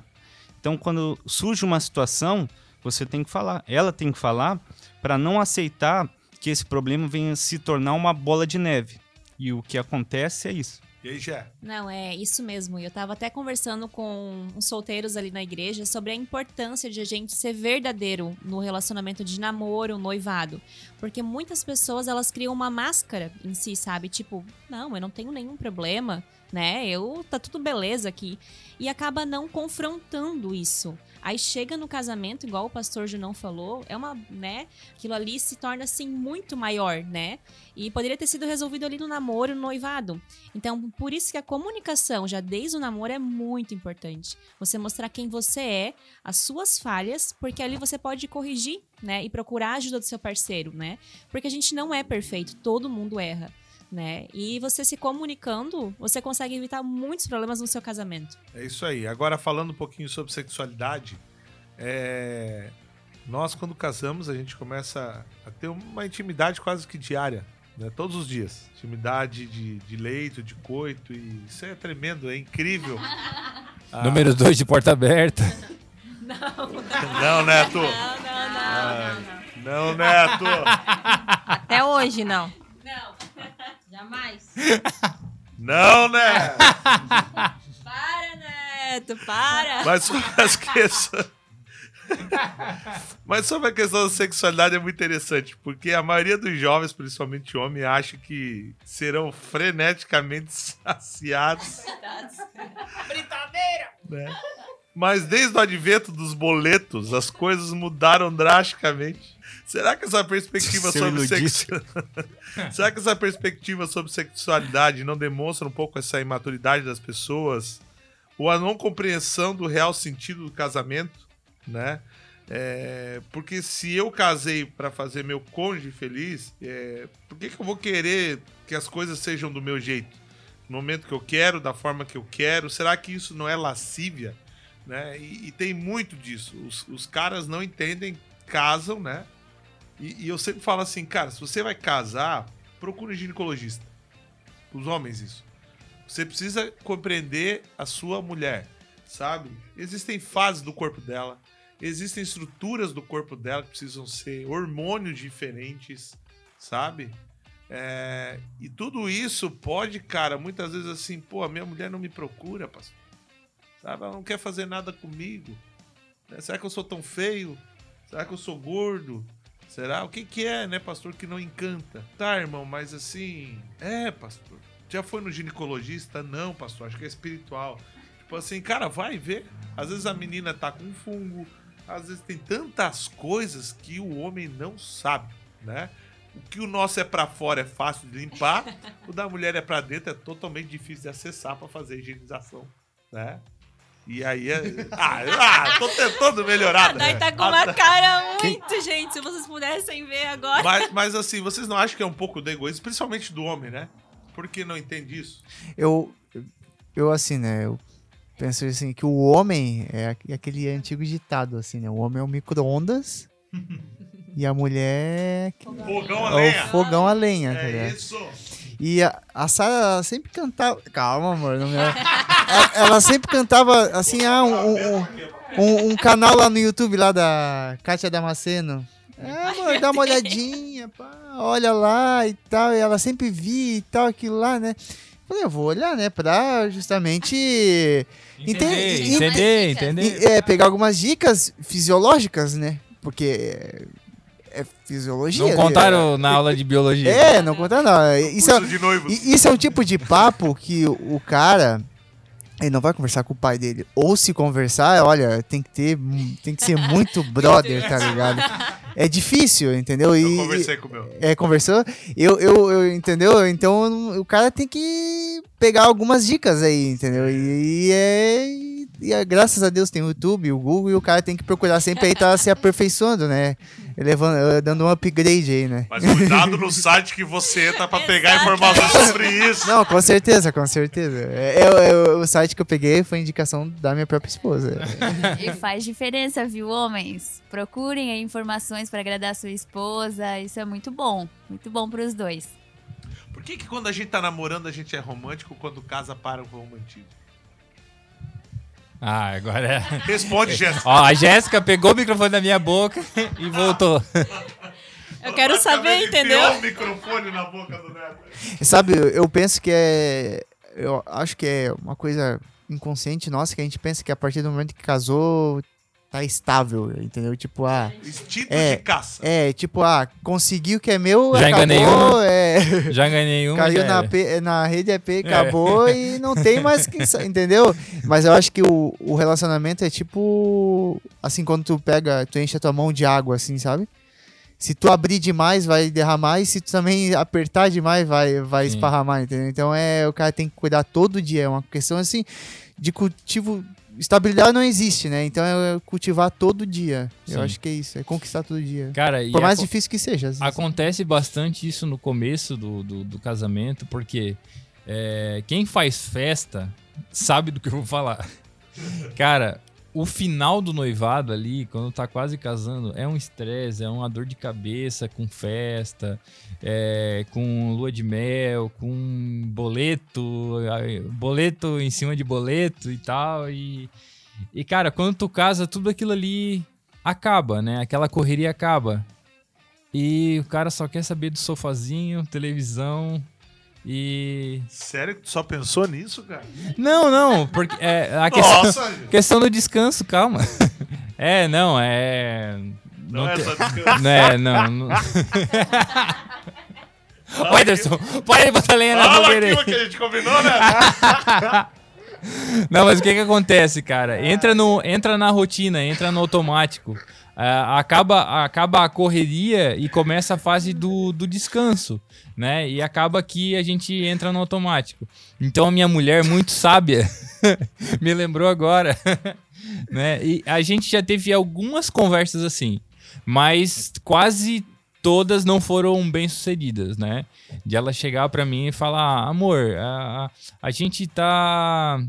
Então, quando surge uma situação, você tem que falar. Ela tem que falar para não aceitar que esse problema venha se tornar uma bola de neve. E o que acontece é isso. E aí, Jé? Não, é isso mesmo. Eu tava até conversando com uns solteiros ali na igreja sobre a importância de a gente ser verdadeiro no relacionamento de namoro, noivado. Porque muitas pessoas, elas criam uma máscara em si, sabe? Tipo, não, eu não tenho nenhum problema. né? Eu tá tudo beleza aqui. E acaba não confrontando isso. Aí chega no casamento, igual o pastor Junão falou, é uma, né? Aquilo ali se torna assim muito maior, né? E poderia ter sido resolvido ali no namoro, no noivado. Então, por isso que a comunicação, já desde o namoro, é muito importante. Você mostrar quem você é, as suas falhas, porque ali você pode corrigir, né? E procurar a ajuda do seu parceiro, né? Porque a gente não é perfeito, todo mundo erra. Né? E você se comunicando, você consegue evitar muitos problemas no seu casamento. É isso aí. Agora, falando um pouquinho sobre sexualidade, é, nós, quando casamos, a gente começa a ter uma intimidade quase que diária, né? todos os dias. Intimidade de, de leito, de coito, e isso é tremendo, é incrível. Ah, Número 2 de porta aberta. Não, Neto! Não, não, não, Ai, Não, Neto! Até hoje, não. não. Jamais. Não, né? Para, Neto, para. Mas as questões. Mas sobre a questão da sexualidade é muito interessante, porque a maioria dos jovens, principalmente homens, acha que serão freneticamente saciados. né? Mas desde o advento dos boletos, as coisas mudaram drasticamente. Será que essa perspectiva Seu sobre sexo... Será que essa perspectiva sobre sexualidade não demonstra um pouco essa imaturidade das pessoas? Ou a não compreensão do real sentido do casamento, né? É, porque se eu casei para fazer meu cônjuge feliz, é, por que, que eu vou querer que as coisas sejam do meu jeito? No momento que eu quero, da forma que eu quero? Será que isso não é lascívia? Né? E, e tem muito disso. Os, os caras não entendem, casam, né? E, e eu sempre falo assim, cara, se você vai casar, procure um ginecologista. Os homens, isso. Você precisa compreender a sua mulher, sabe? Existem fases do corpo dela, existem estruturas do corpo dela que precisam ser hormônios diferentes, sabe? É, e tudo isso pode, cara, muitas vezes assim, pô, a minha mulher não me procura, pastor. Sabe? Ela não quer fazer nada comigo. né? Será que eu sou tão feio? Será que eu sou gordo? Será? O que que é, né, pastor, que não encanta? Tá, irmão, mas assim... É, pastor. Já foi no ginecologista? Não, pastor. Acho que é espiritual. Tipo assim, cara, vai ver. Às vezes a menina tá com fungo. Às vezes tem tantas coisas que o homem não sabe, né? O que o nosso é pra fora é fácil de limpar, o da mulher é pra dentro é totalmente difícil de acessar pra fazer a higienização, né? E aí é. Ah, ah tô tentando melhorar. Daí tá com uma cara muito, gente. Se vocês pudessem ver agora. Mas, mas assim, vocês não acham que é um pouco do egoísmo, principalmente do homem, né? Por que não entende isso? Eu, eu assim, né? Eu penso assim que o homem é aqu- aquele antigo ditado, assim, né? O homem é o micro-ondas e a mulher Fogão a é lenha. o fogão a lenha, tá É isso. E a, a Sara sempre cantava. Calma, amor. Não me... ela, ela sempre cantava assim, ah, um, um, um- um canal lá no YouTube lá da Kátia Damasceno. É, amor, dá uma olhadinha, pá, olha lá e tal. E ela sempre via e tal, aquilo lá, né? Falei, eu vou olhar, né? Pra justamente Entender, entender, entender. e- é, pegar algumas dicas fisiológicas, né? Porque é, é fisiologia. Não né? contaram na aula de biologia. É, não contaram, não. Isso é, Curso de noivos. isso é um tipo de papo que o cara ele não vai conversar com o pai dele. Ou se conversar, olha, tem que ter, tem que ser muito brother, tá ligado? É difícil, entendeu? Eu E, conversei com o meu. é, conversou? Eu, eu, eu- entendeu? Então o cara tem que pegar algumas dicas aí, entendeu? E, e é. E, é, graças a Deus tem o YouTube, o Google, e o cara tem que procurar sempre aí tá se aperfeiçoando, né? Elevando, dando um upgrade aí, né? Mas cuidado no site que você entra pra pegar informações sobre isso. Não, com certeza, com certeza. É, é- é o site que eu peguei foi indicação da minha própria esposa. E faz diferença, viu, homens? Procurem aí informações para agradar a sua esposa. Isso é muito bom. Muito bom pros dois. Por que, que quando a gente tá namorando a gente é romântico, quando casa para o romantismo? Ah, agora é. Responde, Jéssica. Ó, a Jéssica pegou o microfone da minha boca e voltou. Eu quero saber, entendeu? enfiou o microfone na boca do Neto. Sabe, eu penso que é. Eu acho que é uma coisa inconsciente nossa que a gente pensa que a partir do momento que casou tá estável, entendeu? Tipo, ah, Instinto É, de caça. é, tipo, ah, conseguiu que é meu, Já enganei acabou, uma. é, Já ganhei um. caiu na. P- na rede EP, acabou e não tem mais que, entendeu? Mas eu acho que o, o relacionamento é tipo, assim, quando tu pega, tu enche a tua mão de água, assim, sabe? Se tu abrir demais, vai derramar, e se tu também apertar demais, vai, vai Sim. esparramar, entendeu? Então é, o cara tem que cuidar todo dia, é uma questão, assim, de cultivo... Estabilidade não existe, né? Então é cultivar todo dia. Sim. Eu acho que é isso, é conquistar todo dia. Cara, e Por mais difícil que seja. acontece bastante isso no começo do, do, do casamento, porque é, quem faz festa sabe do que eu vou falar. Cara, o final do noivado ali, quando tá quase casando, é um estresse, é uma dor de cabeça com festa, é, com lua de mel, com boleto, boleto em cima de boleto e tal. E, e cara, quando tu casa, tudo aquilo ali acaba, né? Aquela correria acaba. E o cara só quer saber do sofazinho, televisão e. Sério que tu só pensou nisso, cara? Não, não, porque é, a questão, Nossa, questão do descanso, calma. É, não, é. Não, é te- só descansar. Não é, não. não... Ô, Anderson, pode aí botar lenha na fogueira aí. que a gente combinou, né? Não, mas o que que acontece, cara? Entra, no, entra na rotina, entra no automático. Ah, acaba, acaba a correria e começa a fase do, do descanso, né? E acaba que a gente entra no automático. Então a minha mulher, muito sábia, me lembrou agora, né? E a gente já teve algumas conversas assim, mas quase todas não foram bem sucedidas, né? De ela chegar pra mim e falar, amor, a, a gente tá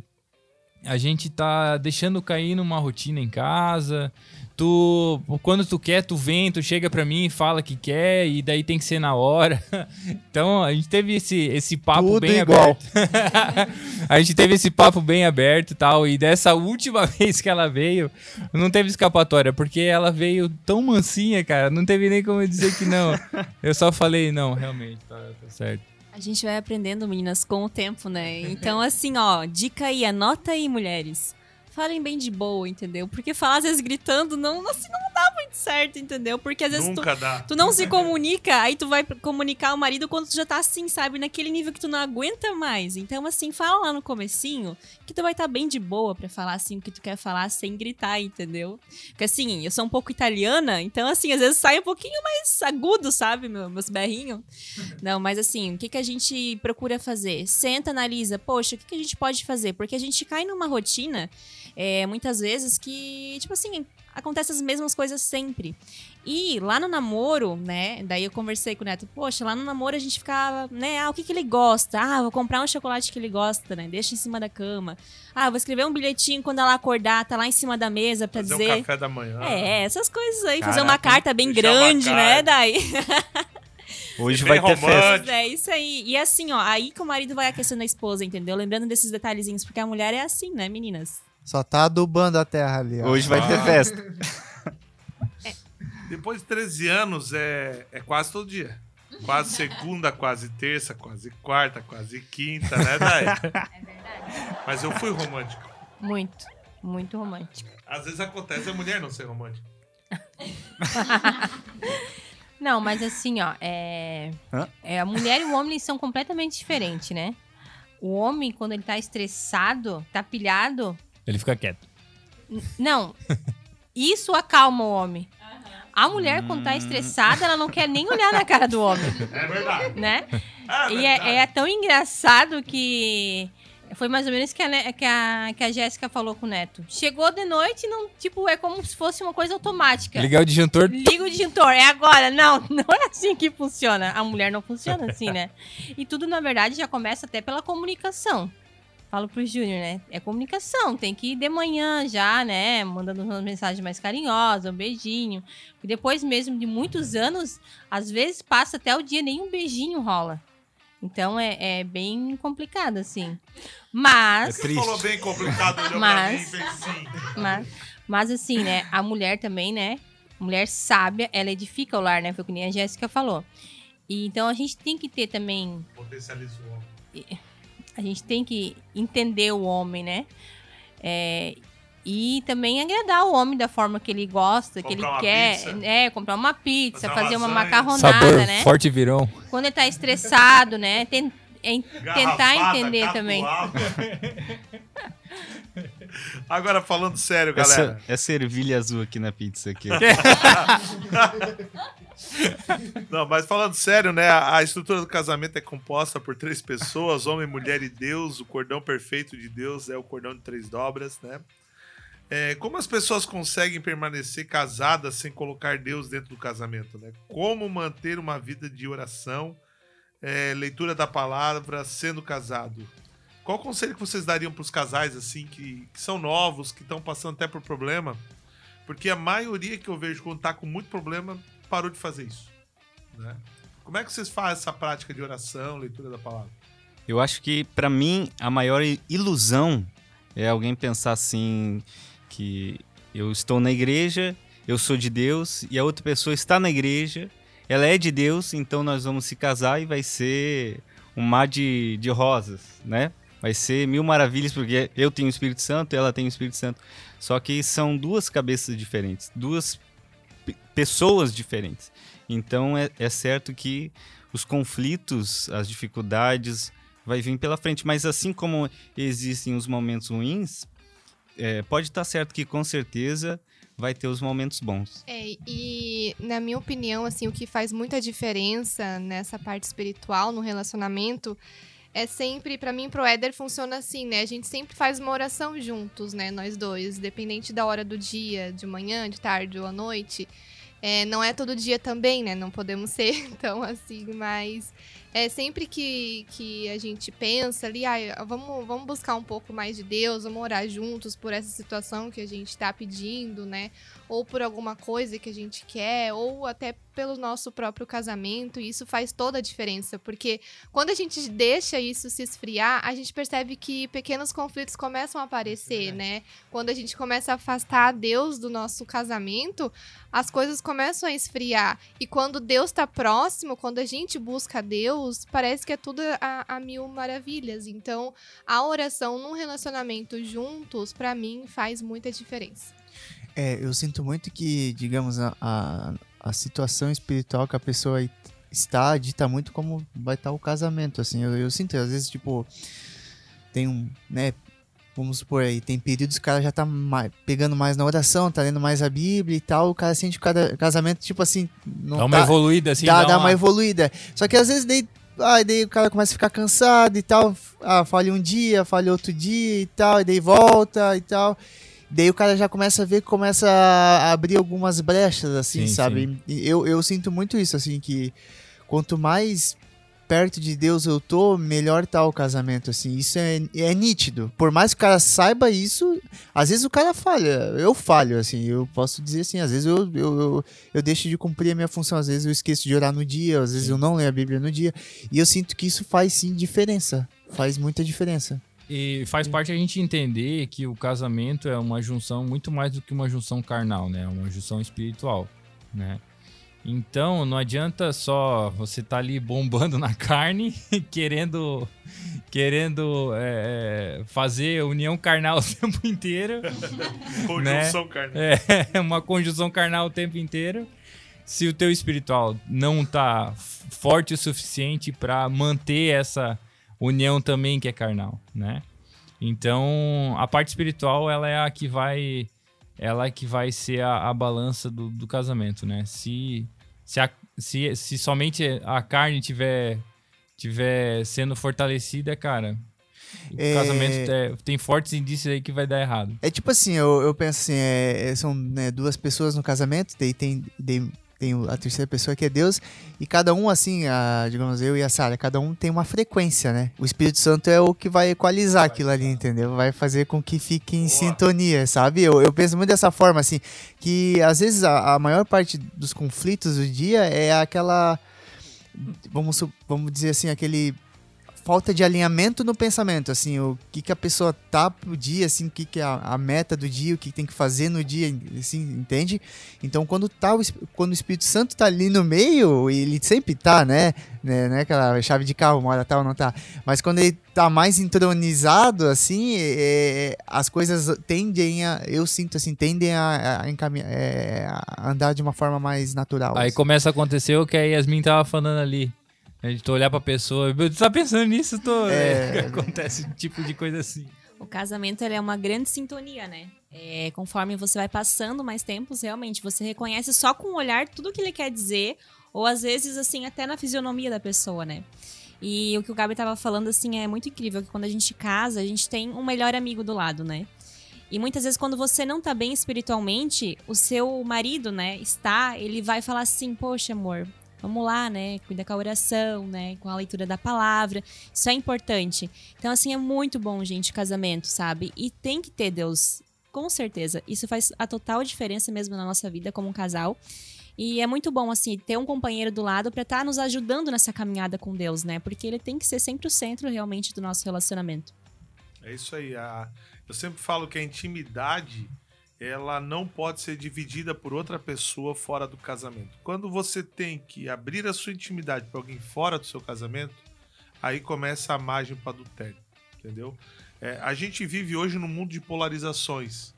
a gente tá deixando cair numa rotina em casa. Tu, quando tu quer, tu vem, tu chega pra mim e fala que quer, e daí tem que ser na hora. Então, a gente teve esse, esse papo Tudo bem igual. aberto. a gente teve esse papo bem aberto e tal. E dessa última vez que ela veio, não teve escapatória, porque ela veio tão mansinha, cara, não teve nem como eu dizer que não. Eu só falei, não, realmente, tá, tá certo. A gente vai aprendendo, meninas, com o tempo, né? Então, assim, ó, dica aí, anota aí, mulheres. Falem bem de boa, entendeu? Porque falar às vezes gritando não, assim, não dá muito certo, entendeu? Porque às vezes tu, tu não se comunica, aí tu vai comunicar ao marido quando tu já tá assim, sabe? Naquele nível que tu não aguenta mais. Então, assim, fala lá no comecinho que tu vai estar bem de boa pra falar, assim, o que tu quer falar sem gritar, entendeu? Porque, assim, eu sou um pouco italiana, então, assim, às vezes sai um pouquinho mais agudo, sabe? Meu, meus berrinhos. Não, mas assim, o que, que a gente procura fazer? Senta, analisa, poxa, o que, que a gente pode fazer? Porque a gente cai numa rotina, é, muitas vezes, que, tipo assim, acontece as mesmas coisas sempre. E lá no namoro, né? Daí eu conversei com o Neto, poxa, lá no namoro a gente ficava, né? Ah, o que, que ele gosta? Ah, vou comprar um chocolate que ele gosta, né? Deixa em cima da cama. Ah, vou escrever um bilhetinho quando ela acordar, tá lá em cima da mesa pra Fazer dizer. um café da manhã. É, essas coisas aí, fazer uma Caraca, carta bem grande, né? carta. Daí. Hoje vai ter festa. É isso aí. E assim, ó, aí que o marido vai aquecendo a esposa, entendeu? Lembrando desses detalhezinhos, porque a mulher é assim, né, meninas? Só tá adubando a terra ali, ó. Hoje vai ter Ah. festa. Depois de 13 anos, é, é quase todo dia. Quase segunda, quase terça, quase quarta, quase quinta, né, Dai? É verdade. Mas eu fui romântico. Muito, muito romântico. Às vezes acontece a mulher não ser romântica. Não, mas assim, ó, é... É, a mulher e o homem são completamente diferentes, né? O homem, quando ele tá estressado, tá pilhado, Ele fica quieto. n- não, isso acalma o homem. A mulher, quando tá estressada, ela não quer nem olhar na cara do homem, É verdade. né? É E verdade. é, é tão engraçado que foi mais ou menos que a, que a, que a Jéssica falou com o Neto. Chegou de noite, não, tipo, é como se fosse uma coisa automática. Ligar o disjuntor. Liga o disjuntor, é agora. Não, não é assim que funciona. A mulher não funciona assim, né? E tudo, na verdade, já começa até pela comunicação. Falo pro Júnior, né? É comunicação, tem que ir de manhã já, né? Mandando uma mensagem mais carinhosa, um beijinho. E depois mesmo de muitos anos, às vezes passa até o dia, nem um beijinho rola. Então é, é bem complicado, assim. Mas. Você falou bem complicado, olhou Mas- pra mim e fez sim. Mas, mas assim, né? A mulher também, né? Mulher sábia, ela edifica o lar, né? Foi o que nem a Jéssica falou. E, então a gente tem que ter também. Potencializa o homem. A gente tem que entender o homem, né? É, E também agradar o homem da forma que ele gosta, que ele Comprar uma quer. pizza. É, comprar uma pizza, Fazer uma fazer uma lasanha. macarronada, Sabor né? forte virão. Quando ele tá estressado, né? Ten- em- tentar entender também. Agora falando sério, galera. Essa, essa ervilha azul aqui na pizza aqui. Não, mas falando sério, né? A a estrutura do casamento é composta por três pessoas: homem, mulher e Deus. O cordão perfeito de Deus é o cordão de três dobras, né? É, como as pessoas conseguem permanecer casadas sem colocar Deus dentro do casamento, né? Como manter uma vida de oração, é, leitura da palavra, sendo casado? Qual conselho que vocês dariam para os casais assim que, que são novos, que estão passando até por problema? Porque a maioria que eu vejo quando tá com muito problema parou de fazer isso. Né? Como é que vocês fazem essa prática de oração, leitura da palavra? Eu acho que, pra mim, a maior ilusão é alguém pensar assim que eu estou na igreja, eu sou de Deus, e a outra pessoa está na igreja, ela é de Deus, então nós vamos se casar e vai ser um mar de, de rosas, né? Vai ser mil maravilhas, porque eu tenho o Espírito Santo, ela tem o Espírito Santo. Só que são duas cabeças diferentes, duas pe- pessoas diferentes. Então é, é certo que os conflitos, as dificuldades vai vir pela frente. Mas assim como existem os momentos ruins, é, pode estar certo que com certeza vai ter os momentos bons. É, e na minha opinião, assim, o que faz muita diferença nessa parte espiritual, no relacionamento, é sempre, pra mim, pro Éder funciona assim, né? A gente sempre faz uma oração juntos, né? Nós dois, dependente da hora do dia, de manhã, de tarde ou à noite. É, não é todo dia também, né? Não podemos ser tão assim, mas é sempre que, que a gente pensa ali, ah, vamos, vamos buscar um pouco mais de Deus, vamos orar juntos por essa situação que a gente tá pedindo, né? Ou por alguma coisa que a gente quer, ou até pelo nosso próprio casamento, e isso faz toda a diferença, porque quando a gente deixa isso se esfriar, a gente percebe que pequenos conflitos começam a aparecer, né? Quando a gente começa a afastar Deus do nosso casamento, as coisas começam a esfriar. E quando Deus está próximo, quando a gente busca Deus, parece que é tudo a, a mil maravilhas. Então, a oração num relacionamento juntos, pra mim, faz muita diferença. É, eu sinto muito que, digamos, a, a, a situação espiritual que a pessoa está dita muito como vai estar o casamento, assim. Eu, eu sinto, às vezes, tipo, tem um, né, vamos supor aí, tem períodos que o cara já tá mai- pegando mais na oração, tá lendo mais a Bíblia e tal, o cara sente que o casamento, tipo assim, não Dá uma tá, evoluída assim. dá, dá dá uma- uma evoluída. Só que às vezes daí, ah, daí o cara começa a ficar cansado e tal. Ah, falha um dia, falha outro dia e tal, e daí volta e tal. Daí o cara já começa a ver começa a abrir algumas brechas, assim, Sim, sabe? E Eu, eu sinto muito isso, assim, que quanto mais perto de Deus eu tô, melhor tá o casamento, assim. Isso é, é nítido. Por mais que o cara saiba isso, às vezes o cara falha. Eu falho, assim. Eu posso dizer assim, às vezes eu, eu, eu, eu deixo de cumprir a minha função. Às vezes eu esqueço de orar no dia, às vezes eu não leio a Bíblia no dia. E eu sinto que isso faz sim diferença. Faz muita diferença. E faz parte a gente entender que o casamento é uma junção muito mais do que uma junção carnal, né? É uma junção espiritual, né? Então, não adianta só você estar ali bombando na carne, querendo querendo é, é, fazer união carnal o tempo inteiro. Conjunção carnal. É, uma conjunção carnal o tempo inteiro. Se o teu espiritual não tá forte o suficiente para manter essa união também que é carnal, né? Então, a parte espiritual, ela é a que vai ela é que vai ser a, a balança do, do casamento, né? Se se, a- se se somente a carne tiver tiver sendo fortalecida, cara, o É. casamento é- tem fortes indícios aí que vai dar errado. É tipo assim, eu, eu penso assim, é, são né, duas pessoas no casamento, daí tem, daí tem a terceira pessoa que é Deus, e cada um, assim, a, digamos, eu e a Sara, cada um tem uma frequência, né? O Espírito Santo é o que vai equalizar aquilo ali, entendeu? Vai fazer com que fique em Boa. sintonia, sabe? Eu, eu penso muito dessa forma, assim, que às vezes a, a maior parte dos conflitos do dia é aquela, vamos, vamos dizer assim, aquele falta de alinhamento no pensamento, assim, o que, que a pessoa tá pro dia, assim, o que, que é a, a meta do dia, o que tem que fazer no dia, assim, entende? Então, quando, tá o, quando o Espírito Santo tá ali no meio, ele sempre tá, né? né? Não é aquela chave de carro, uma hora tá ou não tá. Mas quando ele tá mais entronizado, assim, é, as coisas tendem a, eu sinto assim, tendem a, a, encaminhar, é, a andar de uma forma mais natural. Aí assim. começa a acontecer o que a Yasmin tava falando ali. A gente olhar pra pessoa, "Meu, tu tá pensando nisso? Tô... É. Acontece um tipo de coisa assim. O casamento ele é uma grande sintonia, né? É, conforme você vai passando mais tempos, realmente, você reconhece só com o olhar tudo que ele quer dizer, ou às vezes, assim, até na fisionomia da pessoa, né? E o que o Gabi tava falando, assim, é muito incrível, que quando a gente casa, a gente tem um melhor amigo do lado, né? E muitas vezes, quando você não tá bem espiritualmente, o seu marido, né, está, ele vai falar assim, poxa, amor, vamos lá, né, cuida com a oração, né, com a leitura da palavra, isso é importante. Então, assim, é muito bom, gente, casamento, sabe? E tem que ter Deus, com certeza. Isso faz a total diferença mesmo na nossa vida como um casal. E é muito bom, assim, ter um companheiro do lado pra estar nos ajudando nessa caminhada com Deus, né? Porque ele tem que ser sempre o centro, realmente, do nosso relacionamento. É isso aí. a- eu sempre falo que a intimidade ela não pode ser dividida por outra pessoa fora do casamento. Quando você tem que abrir a sua intimidade para alguém fora do seu casamento, aí começa a margem para adultério, entendeu? É, a gente vive hoje num mundo de polarizações.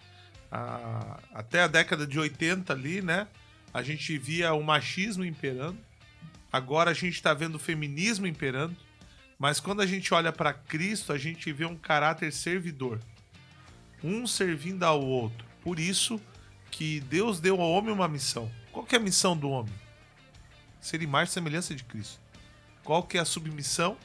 Ah, até a década de 80 ali, né? A gente via o machismo imperando. Agora a gente está vendo o feminismo imperando. Mas quando a gente olha para Cristo, a gente vê um caráter servidor. Um servindo ao outro. Por isso que Deus deu ao homem uma missão. Qual que é a missão do homem? Ser imagem e semelhança de Cristo. Qual que é a submissão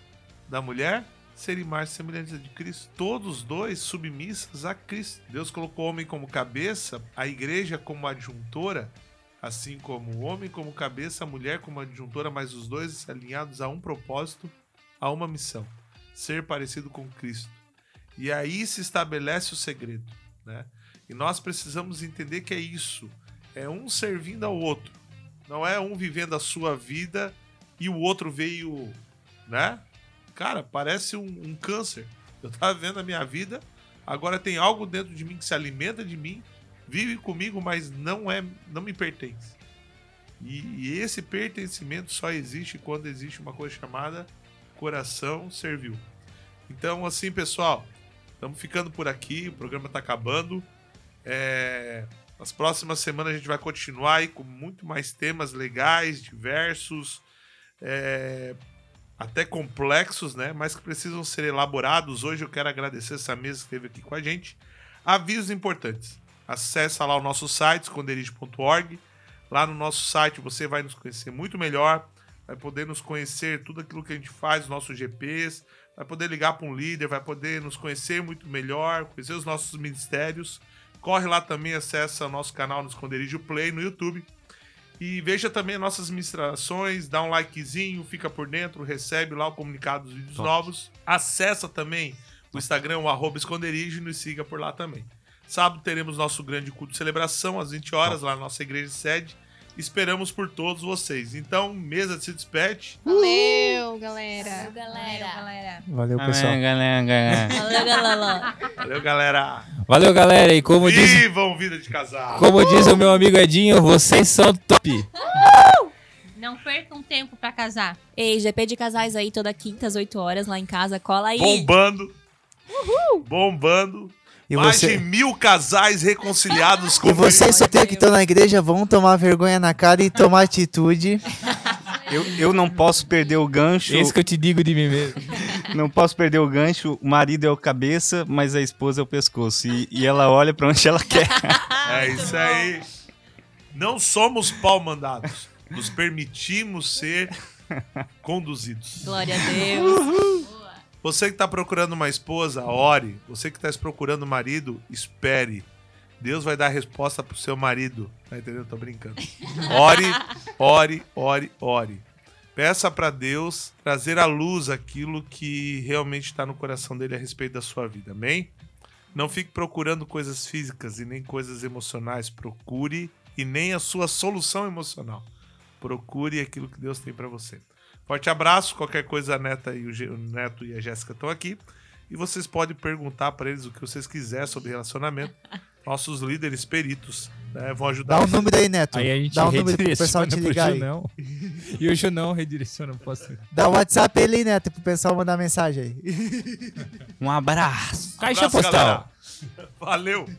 da mulher? Ser imagem e semelhança de Cristo. Todos dois submissas a Cristo. Deus colocou o homem como cabeça, a igreja como adjuntora, assim como o homem como cabeça, a mulher como adjuntora, mas os dois alinhados a um propósito, a uma missão: ser parecido com Cristo. E aí se estabelece o segredo, né? E nós precisamos entender que é isso, é um servindo ao outro. Não é um vivendo a sua vida e o outro veio, né? Cara, parece um, um câncer. Eu tava vendo a minha vida, agora tem algo dentro de mim que se alimenta de mim, vive comigo, mas não é, não me pertence. E, e esse pertencimento só existe quando existe uma coisa chamada coração servil. Então, assim, pessoal, estamos ficando por aqui, o programa está acabando. É, nas próximas semanas a gente vai continuar aí com muito mais temas legais, diversos, é, até complexos, né? Mas que precisam ser elaborados. Hoje eu quero agradecer essa mesa que esteve aqui com a gente. Avisos importantes. Acesse lá o nosso site, esconderijo.org. Lá no nosso site você vai nos conhecer muito melhor, vai poder nos conhecer tudo aquilo que a gente faz, os nossos GPs, vai poder ligar para um líder, vai poder nos conhecer muito melhor, conhecer os nossos ministérios. Corre lá também, acessa nosso canal no Esconderijo Play no YouTube. E veja também nossas ministrações, dá um likezinho, fica por dentro, recebe lá o comunicado dos vídeos Top. novos. Acessa também o Instagram, o arroba esconderijo, e nos siga por lá também. Sábado teremos nosso grande culto de celebração, às 20 horas, lá na nossa igreja sede. Esperamos por todos vocês. Então, mesa de se despede. Valeu, galera. Valeu, galera. galera. Valeu, pessoal. galera, galera. Valeu, galera. Valeu, galera. Valeu, galera. E como diz, Vivam vida de casal. como diz o meu amigo Edinho, vocês são top. Não percam tempo pra casar. Ei, GP de casais aí toda quinta às 8 horas lá em casa. Cola aí. Bombando. Bombando. E Mais você, de mil casais reconciliados com e vocês Cristo. solteiros que estão na igreja vão tomar vergonha na cara e tomar atitude. Eu, eu não posso perder o gancho. Esse que eu te digo de mim mesmo. Não posso perder o gancho. O marido é o cabeça, mas a esposa é o pescoço. E, e ela olha pra onde ela quer. É isso aí. Não somos pau mandados. Nos permitimos ser conduzidos. Glória a Deus. Você que está procurando uma esposa, ore. Você que está procurando um marido, espere. Deus vai dar a resposta pro seu marido. Tá entendendo? Tô brincando. Ore, ore, ore, ore. Peça para Deus trazer à luz aquilo que realmente está no coração dele a respeito da sua vida. Amém? Não fique procurando coisas físicas e nem coisas emocionais. Procure e nem a sua solução emocional. Procure aquilo que Deus tem para você. Forte abraço. Qualquer coisa, a Neta e o, Ge- o Neto e a Jéssica estão aqui. E vocês podem perguntar para eles o que vocês quiserem sobre relacionamento. Nossos líderes peritos né, vão ajudar Dá um vocês. número aí, Neto. Aí a gente Dá um número pro pessoal te pro ligar aí. Junão. E o Junão redireciona pastor. Dá o WhatsApp ele aí, Neto, pro pessoal mandar mensagem aí. Um abraço. Caixa Abraço, postal. galera. Valeu.